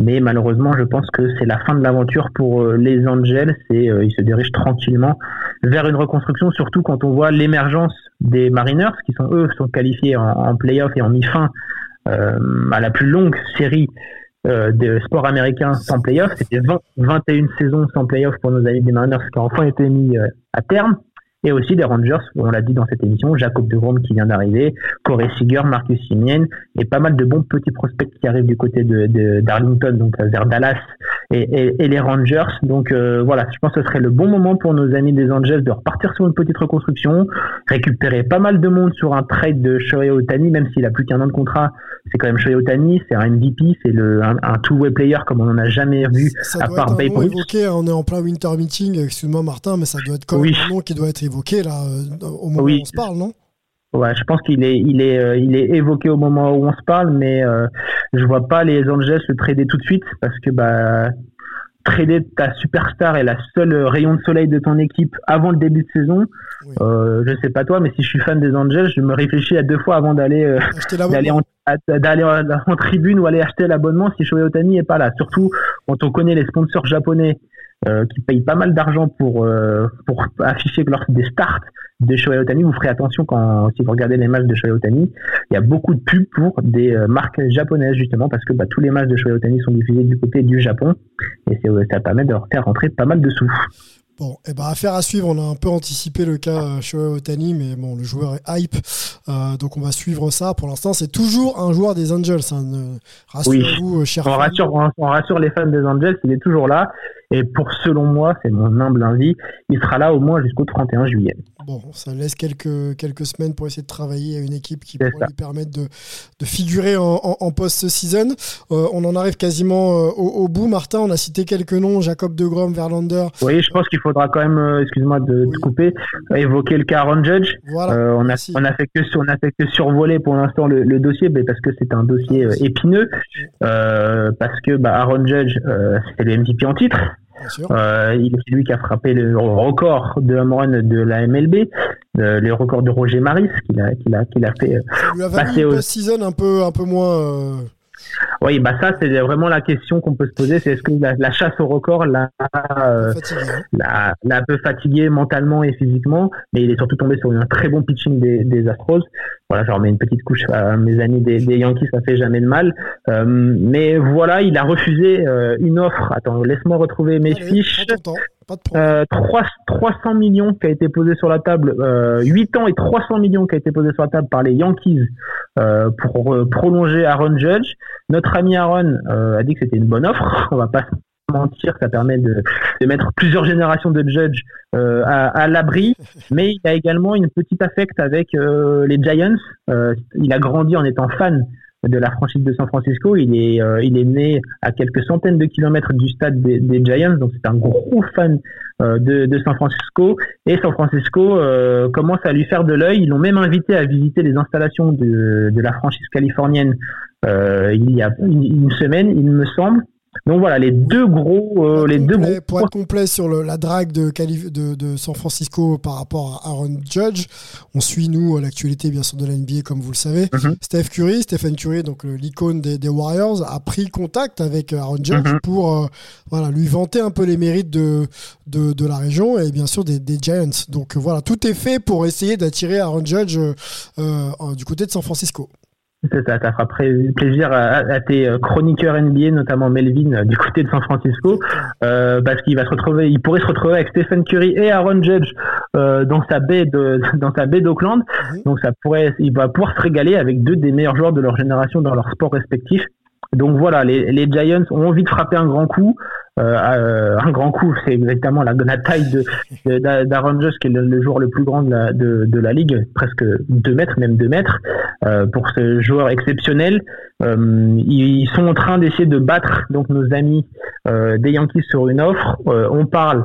Mais malheureusement, je pense que c'est la fin de l'aventure pour euh, les Angels et euh, ils se dirigent tranquillement vers une reconstruction, surtout quand on voit l'émergence des Mariners qui sont eux sont qualifiés en, en playoff et en mi-fin euh, à la plus longue série de sport américain sans playoff. C'était 20 21 saisons sans playoff pour nos amis des Mariners qui ont enfin été mis à terme. Et aussi des Rangers, on l'a dit dans cette émission, Jacob de Grom qui vient d'arriver, Corey Seager, Marcus Simeon, et pas mal de bons petits prospects qui arrivent du côté de d'Arlington, donc euh, vers Dallas et, et- et les Rangers. Donc euh, voilà, je pense que ce serait le bon moment pour nos amis des Angels de repartir sur une petite reconstruction, récupérer pas mal de monde sur un trade de Shohei Otani, même s'il a plus qu'un an de contrat. C'est quand même Shohei Otani, c'est un MVP, c'est le un, un two-way player comme on en a jamais vu Ça à part Babe Ruth. évoqué, hein, on est en plein winter meeting, excuse-moi Martin, mais ça doit être quand même Oui. un nom qui doit être évoqué là euh, au moment Oui. où on se parle, non? Ouais, je pense qu'il est, il est, euh, il est évoqué au moment où on se parle, mais euh, je vois pas les Angels le trader tout de suite parce que bah trader ta superstar et la seule rayon de soleil de ton équipe avant le début de saison, Oui. euh, je sais pas toi, mais si je suis fan des Angels, je me réfléchis à deux fois avant d'aller euh, d'aller en tribune ou aller acheter l'abonnement si Shohei Otani est pas là. Surtout quand on connaît les sponsors japonais euh, qui payent pas mal d'argent pour euh, pour afficher lors des starts de Shohei Otani. Vous ferez attention quand si vous regardez les matchs de Shohei Otani, il y a beaucoup de pubs pour des euh, marques japonaises justement parce que bah, tous les matchs de Shohei Otani sont diffusés du côté du Japon et c'est, ça permet de faire rentrer pas mal de sous. Bon, et ben affaire à suivre. On a un peu anticipé le cas euh, Shohei Otani, mais bon, le joueur est hype, euh, donc on va suivre ça. Pour l'instant, c'est toujours un joueur des Angels. hein, Rassurez-vous, euh, On fans. rassure, on, on rassure les fans des Angels, il est toujours là. Et pour, selon moi, c'est mon humble avis, il sera là au moins jusqu'au 31 juillet. Bon, ça laisse quelques, quelques semaines pour essayer de travailler à une équipe qui C'est pourrait lui permettre de, de figurer en, en- en post-season. Euh, on en arrive quasiment euh, au, au bout. Martin, on a cité quelques noms Jacob de Grom, Verlander. Oui, je pense qu'il faudra quand même, euh, excuse-moi de, de Oui. couper, évoquer le cas Aaron Judge. Voilà. Euh, on a merci. on a fait que on a fait que survoler pour l'instant le, le dossier, mais parce que c'est un dossier épineux, euh, parce que bah, Aaron Judge c'était le MVP en titre. Bien sûr. Euh, il c'est lui qui a frappé le record de home run de la MLB, euh, le record de Roger Maris qu'il a qu'il a qu'il a fait. euh. Ça lui a passer au- post-season un peu, un peu moins. euh, Oui, bah ça c'est vraiment la question qu'on peut se poser, c'est est-ce que la, la chasse au record l'a euh, hein. l'a un peu fatigué mentalement et physiquement, mais il est surtout tombé sur un très bon pitching des, des Astros. Voilà, je remets une petite couche à mes amis des, des Yankees, ça fait jamais de mal. Euh, mais voilà, il a refusé euh, une offre. Attends, laisse-moi retrouver mes Allez, fiches. Pas de. Euh, 3, 300 millions qui a été posé sur la table, euh, 8 ans et 300 millions qui a été posé sur la table par les Yankees euh, pour euh, prolonger Aaron Judge. Notre ami Aaron euh, a dit que c'était une bonne offre. [laughs] On va pas se mentir, ça permet de, de mettre plusieurs générations de Judge euh, à, à l'abri. [laughs] Mais il a également une petite affect avec euh, les Giants. Euh, il a grandi en étant fan de la franchise de San Francisco. Il est, euh, il est né à quelques centaines de kilomètres du stade des, des Giants, donc c'est un gros fan euh, de, de San Francisco. Et San Francisco euh, commence à lui faire de l'œil. Ils l'ont même invité à visiter les installations de, de la franchise californienne euh, il y a une, une semaine, il me semble. Donc voilà, les deux gros, euh, Pour les être deux complet- gros. Pour être complet sur le- la drague de, Calif- de, de San Francisco par rapport à Aaron Judge, on suit nous l'actualité bien sûr de la NBA comme vous le savez. Mhm. Steph Curry, Stephen Curry, donc le- l'icône des, des Warriors, a pris contact avec Aaron Judge Mhm. pour euh, voilà lui vanter un peu les mérites de de, de la région et bien sûr des, des Giants. Donc euh, voilà, tout est fait pour essayer d'attirer Aaron Judge euh, euh, du côté de San Francisco. Ça, ça fera plaisir à, à tes euh, chroniqueurs NBA, notamment Melvin euh, du côté de San Francisco, euh, parce qu'il va se retrouver, il pourrait se retrouver avec Stephen Curry et Aaron Judge euh, dans sa baie de [laughs] dans sa baie d'Auckland. Mhm. Donc ça pourrait, il va pouvoir se régaler avec deux des meilleurs joueurs de leur génération dans leur sport respectif. Donc voilà, les, Giants ont envie de frapper un grand coup. Euh, euh, un grand coup, c'est exactement la, taille de de- d'A- d'Aaron Judge, qui est le, joueur le plus grand de la, de, de la ligue, presque 2 mètres, même 2 mètres, euh, pour ce joueur exceptionnel. Euh, ils sont en train d'essayer de battre donc nos amis euh, des Yankees sur une offre. On parle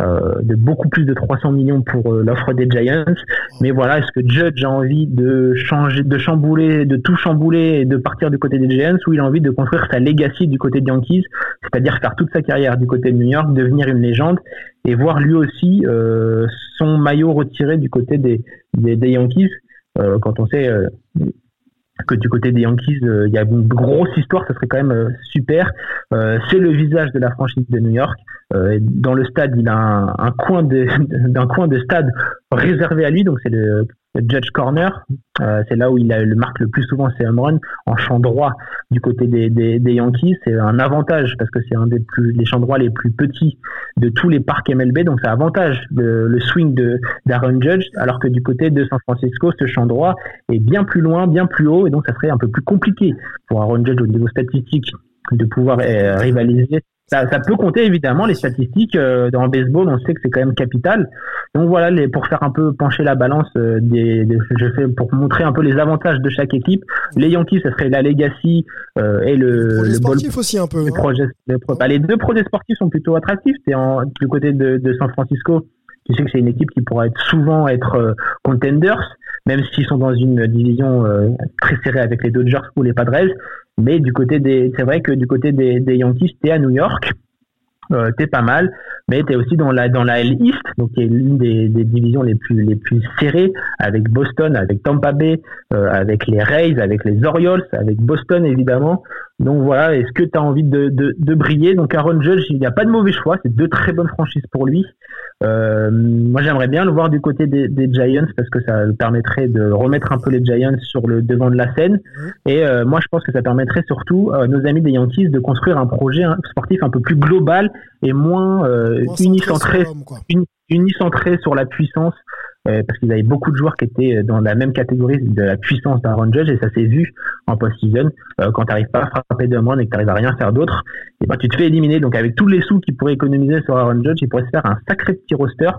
de beaucoup plus de 300 millions pour euh, l'offre des Giants. Mais voilà, est-ce que Judge a envie de changer, de chambouler, de tout chambouler et de partir du côté des Giants ou il a envie de construire sa legacy du côté des Yankees, c'est-à-dire faire toute sa carrière du côté de New York, devenir une légende et voir lui aussi euh, son maillot retiré du côté des, des, Yankees euh, quand on sait euh, que du côté des Yankees, euh, il y a une grosse histoire, ça serait quand même euh, super. Euh, c'est le visage de la franchise de New York. Dans le stade, il a un, coin de, [laughs] d'un coin de stade réservé à lui, donc c'est le Judge Corner. Euh, c'est là où il marque le plus souvent ses home runs en champ droit du côté des, Yankees. C'est un avantage parce que c'est un des plus les champs droits les plus petits de tous les parcs MLB, donc ça avantage le, le swing de d'Aaron Judge, alors que du côté de San Francisco, ce champ droit est bien plus loin, bien plus haut, et donc ça serait un peu plus compliqué pour Aaron Judge au niveau statistique de pouvoir euh, rivaliser. Ça, ça peut compter évidemment les statistiques euh, dans le baseball, on sait que c'est quand même capital. Donc voilà, les, pour faire un peu pencher la balance, euh, des, des- je fais pour montrer un peu les avantages de chaque équipe. Les Yankees, ça serait la legacy euh, et le, Projet le ball sportif aussi un peu. les, hein. projets, les pro- bah, les deux projets sportifs sont plutôt attractifs. En, du côté de, de San Francisco, tu sais que c'est une équipe qui pourra être souvent être euh, contenders, même s'ils sont dans une division euh, très serrée avec les Dodgers ou les Padres. Mais du côté des, c'est vrai que du côté des, des Yankees, t'es à New York. Euh, t'es pas mal, mais t'es aussi dans la dans la L East, donc qui est l'une des, des divisions les plus les plus serrées, avec Boston, avec Tampa Bay, euh, avec les Rays, avec les Orioles, avec Boston évidemment. Donc voilà, est-ce que tu as envie de, de, de briller? Donc Aaron Judge, il n'y a pas de mauvais choix, c'est deux très bonnes franchises pour lui. Euh, moi j'aimerais bien le voir du côté des, des Giants parce que ça permettrait de remettre un peu les Giants sur le devant de la scène. Et euh, moi je pense que ça permettrait surtout à nos amis des Yankees de construire un projet hein, sportif un peu plus global et moins euh, Moins sur unicentré uni- unicentré sur la puissance, euh, parce qu'ils avaient beaucoup de joueurs qui étaient dans la même catégorie de la puissance d'Aaron Judge, et ça s'est vu en post-season. Euh, quand tu n'arrives pas à frapper de run et que tu n'arrives à rien faire d'autre, et ben, tu te fais éliminer. Donc avec tous les sous qu'ils pourraient économiser sur Aaron Judge, il pourrait se faire un sacré petit roster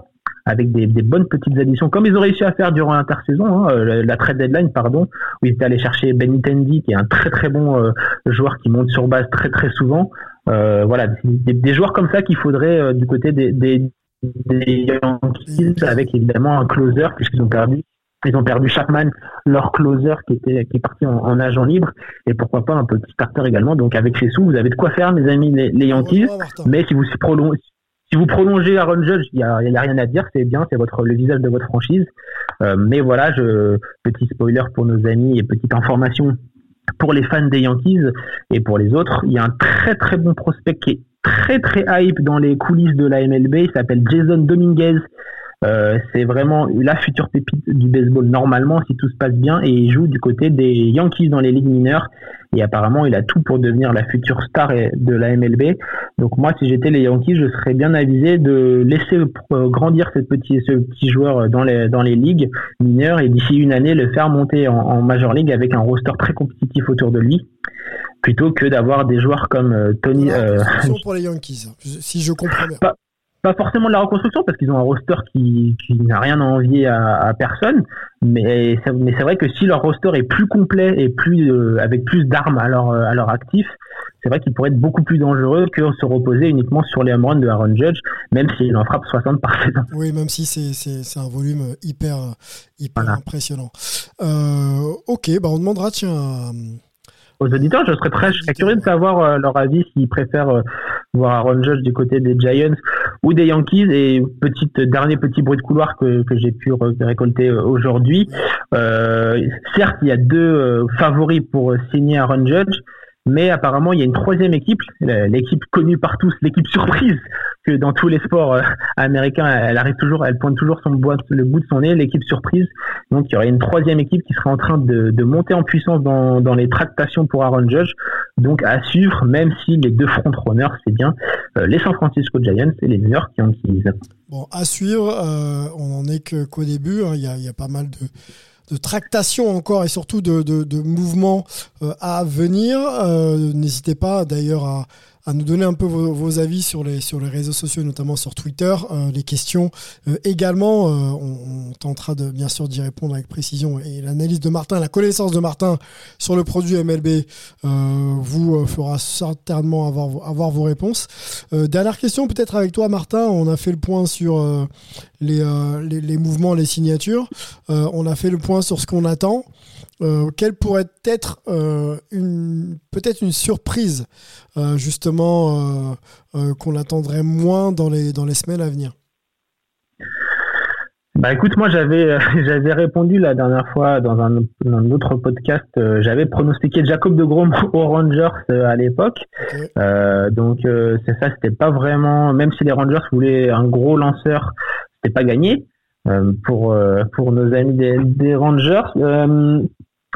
avec des, des bonnes petites additions, comme ils ont réussi à faire durant l'intersaison, hein, euh, la trade deadline, pardon, où ils étaient allés chercher Ben Tendi, qui est un très très bon euh, joueur qui monte sur base très très souvent. Euh, voilà, des, des joueurs comme ça qu'il faudrait euh, du côté des, des, des Yankees, avec évidemment un closer, puisqu'ils ont perdu ils ont perdu Chapman, leur closer qui était qui est parti en, en agent libre, et pourquoi pas un petit starter également. Donc avec ces sous, vous avez de quoi faire, mes amis, les, les Yankees. Mais si vous prolongez, si vous prolongez Aaron Judge, il y a, rien à dire, c'est bien, c'est votre le visage de votre franchise. Euh, mais voilà, je petit spoiler pour nos amis et petite information pour les fans des Yankees et pour les autres, il y a un très très bon prospect qui est très très hype dans les coulisses de la MLB. Il s'appelle Jason Dominguez. Euh, c'est vraiment la future pépite du baseball normalement si tout se passe bien et il joue du côté des Yankees dans les ligues mineures et apparemment il a tout pour devenir la future star de la MLB. Donc moi si j'étais les Yankees je serais bien avisé de laisser euh, grandir ce petit joueur dans les, ligues mineures et d'ici une année le faire monter en Major League avec un roster très compétitif autour de lui plutôt que d'avoir des joueurs comme euh, Tony euh, [laughs] pour les Yankees, si je comprends bien. pas forcément de la reconstruction parce qu'ils ont un roster qui, qui n'a rien à envier à, à personne mais c'est, mais c'est vrai que si leur roster est plus complet et plus euh, avec plus d'armes à leur à leur actif c'est vrai qu'ils pourraient être beaucoup plus dangereux que se reposer uniquement sur les home runs de Aaron Judge même s'il en frappe 60 par saison Oui, même si c'est, un volume hyper, hyper Voilà. impressionnant. Euh, ok, bah on demandera, tiens, aux auditeurs je serais très je serais curieux de savoir euh, leur avis s'ils préfèrent euh, voir Aaron Judge du côté des Giants ou des Yankees. Et petite dernier petit bruit de couloir que, que j'ai pu récolter euh, aujourd'hui. Euh, certes, il y a deux favoris pour signer Aaron Judge, mais apparemment, il y a une troisième équipe, euh, l'équipe connue par tous, l'équipe surprise, que dans tous les sports euh, américains, elle arrive toujours, elle pointe toujours le bout de son nez, l'équipe surprise. Donc, il y aurait une troisième équipe qui serait en train de, monter en puissance dans, les tractations pour Aaron Judge. Donc, à suivre, même si les deux front-runners, c'est bien euh, les San Francisco Giants et les New York Yankees. Bon, à suivre, on en est qu'au début. hein. Il y a pas mal de, de tractations encore et surtout de, de, de mouvements euh, à venir. Euh, N'hésitez pas d'ailleurs à, à nous donner un peu vos, avis sur les, sur les réseaux sociaux, notamment sur Twitter. Euh, les questions euh, également, euh, on, tentera de, bien sûr d'y répondre avec précision. Et l'analyse de Martin, la connaissance de Martin sur le produit MLB vous fera certainement avoir, avoir vos réponses. Dernière question peut-être avec toi Martin, on a fait le point sur les, les, mouvements, les signatures, on a fait le point sur ce qu'on attend. Euh, quelle pourrait être euh, une peut-être une surprise euh, justement qu'on attendrait moins dans les dans les semaines à venir? Bah écoute, moi j'avais [laughs] j'avais répondu la dernière fois dans un, dans un autre podcast, j'avais pronostiqué Jacob de Grom [laughs] aux Rangers à l'époque. Donc c'est ça, c'était pas vraiment, même si les Rangers voulaient un gros lanceur, c'était pas gagné pour pour nos amis des, des Rangers.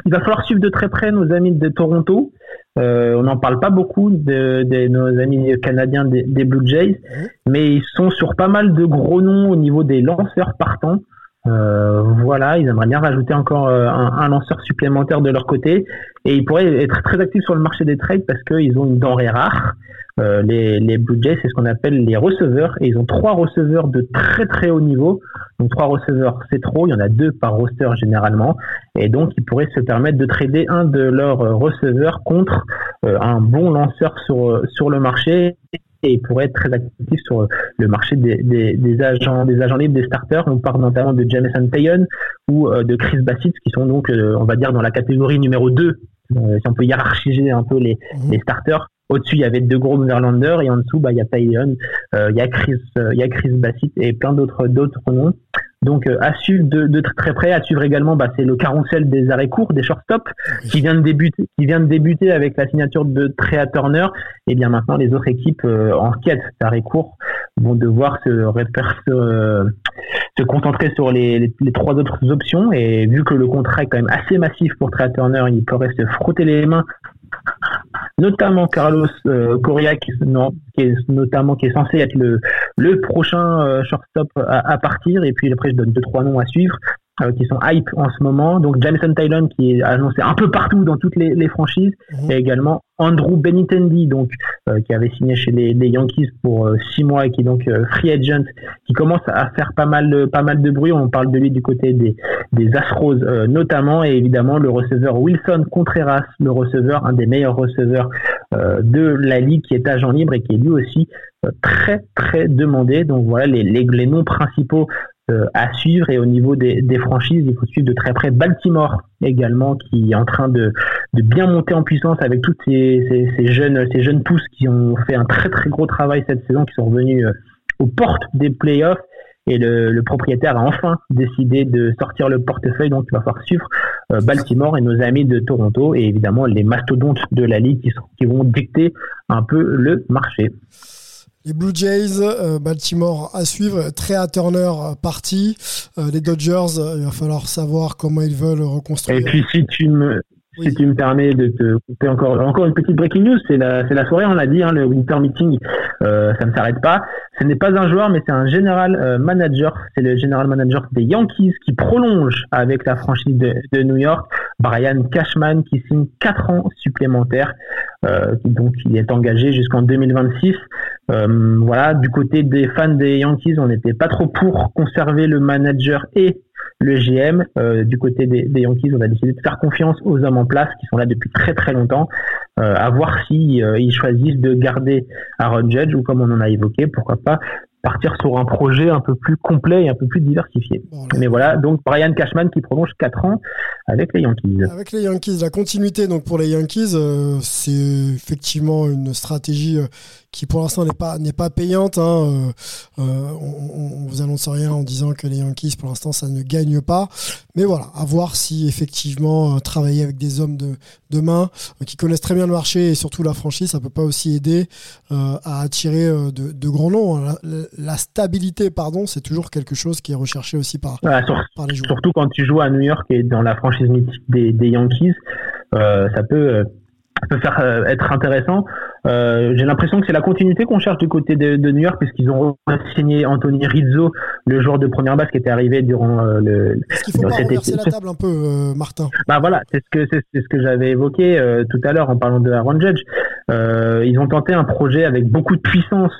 Il va falloir suivre de très près nos amis de Toronto. Euh, on n'en parle pas beaucoup de, nos amis canadiens des, Blue Jays, mais ils sont sur pas mal de gros noms au niveau des lanceurs partants. Euh, voilà, ils aimeraient bien rajouter encore euh, un lanceur supplémentaire de leur côté et ils pourraient être très actifs sur le marché des trades parce qu'ils ont une denrée rare. Euh, les, les Blue Jays, c'est ce qu'on appelle les receveurs et ils ont trois receveurs de très très haut niveau. Donc trois receveurs, c'est trop. Il y en a deux par roster généralement et donc ils pourraient se permettre de trader un de leurs receveurs contre euh, un bon lanceur sur sur le marché et ils pourraient être très actifs sur le marché des, des, des agents des agents libres des starters. On parle notamment de Jameson Tayon ou euh, de Chris Bassett qui sont donc on va dire dans la catégorie numéro 2 euh, si on peut hiérarchiser un peu les, Mhm. les starters. Au-dessus, il y avait deux gros Netherlanders et en dessous, bah, il y a Tayon, euh, il y a Chris, euh, il y a Chris Bassett et plein d'autres d'autres noms. Donc euh, à suivre de, de très près, à suivre également, bah, c'est le carrousel des arrêts courts, des shortstops, qui vient de débuter, qui vient de débuter avec la signature de Trea Turner. Et bien maintenant, les autres équipes en quête d'arrêt court vont devoir se concentrer sur les, les, les trois autres options. Et vu que le contrat est quand même assez massif pour Trea Turner, il pourrait se frotter les mains notamment Carlos euh, Correa qui, est notamment qui est censé être le, prochain euh, shortstop à, partir. Et puis après je donne deux trois noms à suivre qui sont hype en ce moment. Donc Jameson Tylan qui est annoncé un peu partout dans toutes les, les franchises Mhm. et également Andrew Benintendi donc euh, qui avait signé chez les, les Yankees pour euh, six mois et qui est donc euh, free agent qui commence à faire pas mal de, pas mal de bruit. On parle de lui du côté des, des Astros euh, notamment et évidemment le receveur Wilson Contreras, le receveur un des meilleurs receveurs euh, de la ligue qui est agent libre et qui est lui aussi euh, très très demandé. Donc voilà les, les, les noms principaux euh, à suivre et au niveau des, des franchises, il faut suivre de très près Baltimore également qui est en train de, de bien monter en puissance avec toutes ces, ces, ces jeunes ces jeunes pousses qui ont fait un très très gros travail cette saison, qui sont revenus euh, aux portes des playoffs et le, le, propriétaire a enfin décidé de sortir le portefeuille, donc il va falloir suivre euh, Baltimore et nos amis de Toronto et évidemment les mastodontes de la ligue qui, sont, qui vont dicter un peu le marché. Les Blue Jays, euh, Baltimore à suivre, Trea Turner euh, parti, euh, les Dodgers, il va falloir savoir comment ils veulent reconstruire. Si tu me permets de te couper encore encore une petite breaking news, c'est la c'est la soirée, on l'a dit, hein, le winter meeting, euh, ça ne s'arrête pas. Ce n'est pas un joueur, mais c'est un général euh, manager. C'est le général manager des Yankees qui prolonge avec la franchise de, de New York, Brian Cashman, qui signe quatre ans supplémentaires. Euh, donc il est engagé jusqu'en 2026. Euh, voilà, du côté des fans des Yankees, on n'était pas trop pour conserver le manager et le GM. Euh, du côté des, des, Yankees, on a décidé de faire confiance aux hommes en place qui sont là depuis très très longtemps. Euh, à voir si euh, ils choisissent de garder Aaron Judge ou comme on en a évoqué, pourquoi pas partir sur un projet un peu plus complet et un peu plus diversifié. Bon, Mais voilà, donc Brian Cashman qui prolonge 4 ans avec les Yankees. Avec les Yankees, la continuité donc pour les Yankees, c'est effectivement une stratégie qui pour l'instant n'est pas n'est pas payante. Hein. Euh, on, on, vous annonce rien en disant que les Yankees pour l'instant ça ne gagne pas. Mais voilà, à voir si effectivement euh, travailler avec des hommes de, de main euh, qui connaissent très bien le marché et surtout la franchise, ça peut pas aussi aider euh, à attirer euh, de, de, grands noms. La, la stabilité, pardon, c'est toujours quelque chose qui est recherché aussi par, voilà, sur, par les joueurs. Surtout quand tu joues à New York et dans la franchise mythique des, des Yankees, euh, ça peut peut faire euh, être intéressant. Euh, J'ai l'impression que c'est la continuité qu'on cherche du côté de, de New York puisqu'ils ont signé Anthony Rizzo, le joueur de première base qui était arrivé durant euh, le. Est-ce qu'il faut pas renverser la table un peu, euh, Martin? Bah voilà, c'est ce que c'est ce que j'avais évoqué euh, tout à l'heure en parlant de Aaron Judge. Euh, ils ont tenté un projet avec beaucoup de puissance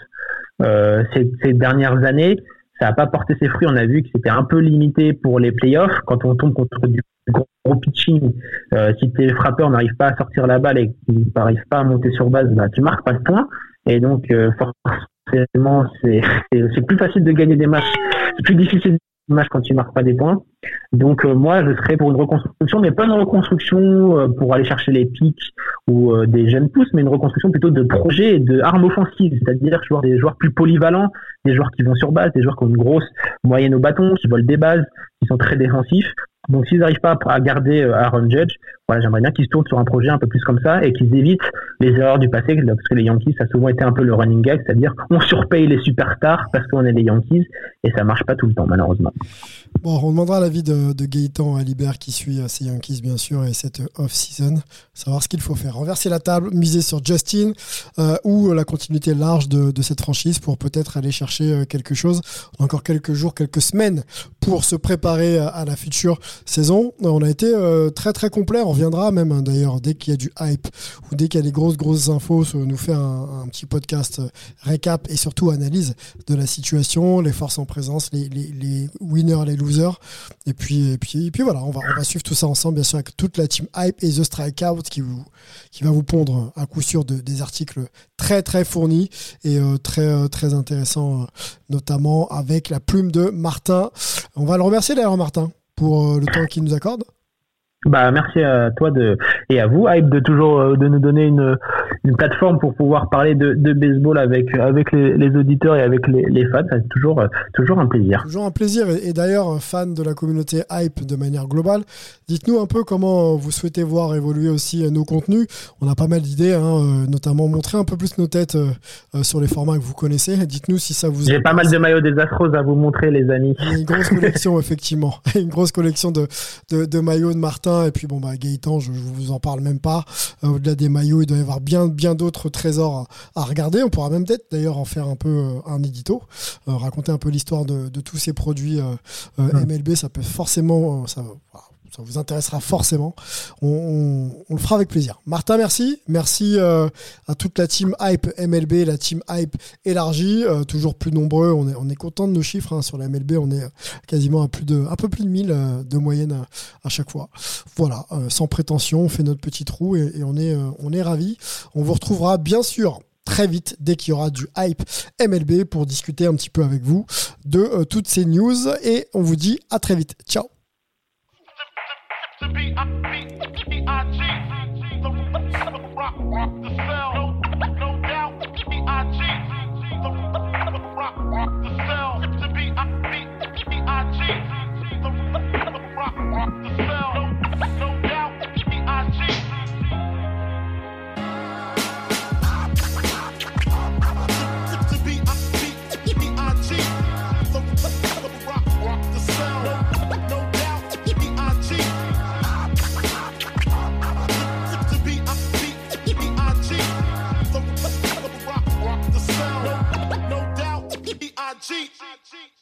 euh, ces, ces dernières années. Ça n'a pas porté ses fruits. On a vu que c'était un peu limité pour les playoffs quand on tombe contre du gros pitching, euh, si tes frappeurs n'arrivent pas à sortir la balle et qu'ils n'arrivent pas à monter sur base, bah, tu marques pas de points. Et donc, euh, forcément, c'est plus facile de gagner des matchs. C'est plus difficile des matchs quand tu marques pas des points. Donc, euh, moi, je serais pour une reconstruction, mais pas une reconstruction euh, pour aller chercher les pics ou euh, des jeunes pousses, mais une reconstruction plutôt de projet et de armes offensives, c'est-à-dire des joueurs plus polyvalents, des joueurs qui vont sur base, des joueurs qui ont une grosse moyenne au bâton, qui volent des bases, qui sont très défensifs. Donc s'ils n'arrivent pas à garder Aaron Judge, voilà, j'aimerais bien qu'ils se tournent sur un projet un peu plus comme ça et qu'ils évitent les erreurs du passé, parce que les Yankees, ça a souvent été un peu le running gag, c'est-à-dire on surpaye les superstars parce qu'on est les Yankees et ça marche pas tout le temps malheureusement. Bon, on demandera l'avis de, de Gaëtan Alibert qui suit ces Yankees bien sûr et cette off-season, savoir ce qu'il faut faire. Renverser la table, miser sur Justin euh, ou la continuité large de, cette franchise pour peut-être aller chercher euh, quelque chose. Encore quelques jours, quelques semaines pour se préparer à la future saison. On a été euh, très très complet. Reviendra même hein, d'ailleurs dès qu'il y a du hype ou dès qu'il y a des grosses grosses infos, nous faire un, petit podcast euh, récap et surtout analyse de la situation, les forces en présence, les, les, winners, les losers. Et puis et puis et puis voilà, on va on va suivre tout ça ensemble bien sûr avec toute la team hype et The Strikeout qui vous qui va vous pondre à coup sûr de, des articles très très fournis et euh, très très intéressants, notamment avec la plume de Martin. On va le remercier d'ailleurs Martin pour le temps qu'il nous accorde. Bah merci à toi de et à vous Hype de toujours euh, de nous donner une, une plateforme pour pouvoir parler de, de baseball avec avec les, les, auditeurs et avec les, les fans. C'est toujours toujours un plaisir. Toujours un plaisir. Et, et d'ailleurs fan de la communauté Hype de manière globale dites-nous un peu comment vous souhaitez voir évoluer aussi nos contenus. On a pas mal d'idées hein, notamment montrer un peu plus nos têtes euh, sur les formats que vous connaissez. Dites-nous si ça vous j'ai pas mal de maillots des Astros à vous montrer les amis. Une grosse collection [laughs] effectivement. Une grosse collection de, de, de maillots de Martin. Et puis bon bah Gaëtan je, je vous en parle même pas. Euh, au-delà des maillots il doit y avoir bien bien d'autres trésors à, à regarder. On pourra même peut-être d'ailleurs en faire un peu euh, un édito, euh, raconter un peu l'histoire de, de tous ces produits euh. MLB. Ça peut forcément, ça, ça vous intéressera forcément. On, le fera avec plaisir. Martin, merci. Merci euh, à toute la team Hype MLB, la team Hype élargie, euh, toujours plus nombreux. On est, on est content de nos chiffres hein, sur la MLB. On est quasiment à plus de, un peu plus de 1000 euh, de moyenne à, chaque fois. Voilà, sans prétention, on fait notre petit trou et, on est, ravis. On vous retrouvera bien sûr très vite dès qu'il y aura du hype MLB pour discuter un petit peu avec vous de toutes ces news et on vous dit à très vite. Ciao to be, be, be, be, be, cheat. I cheat.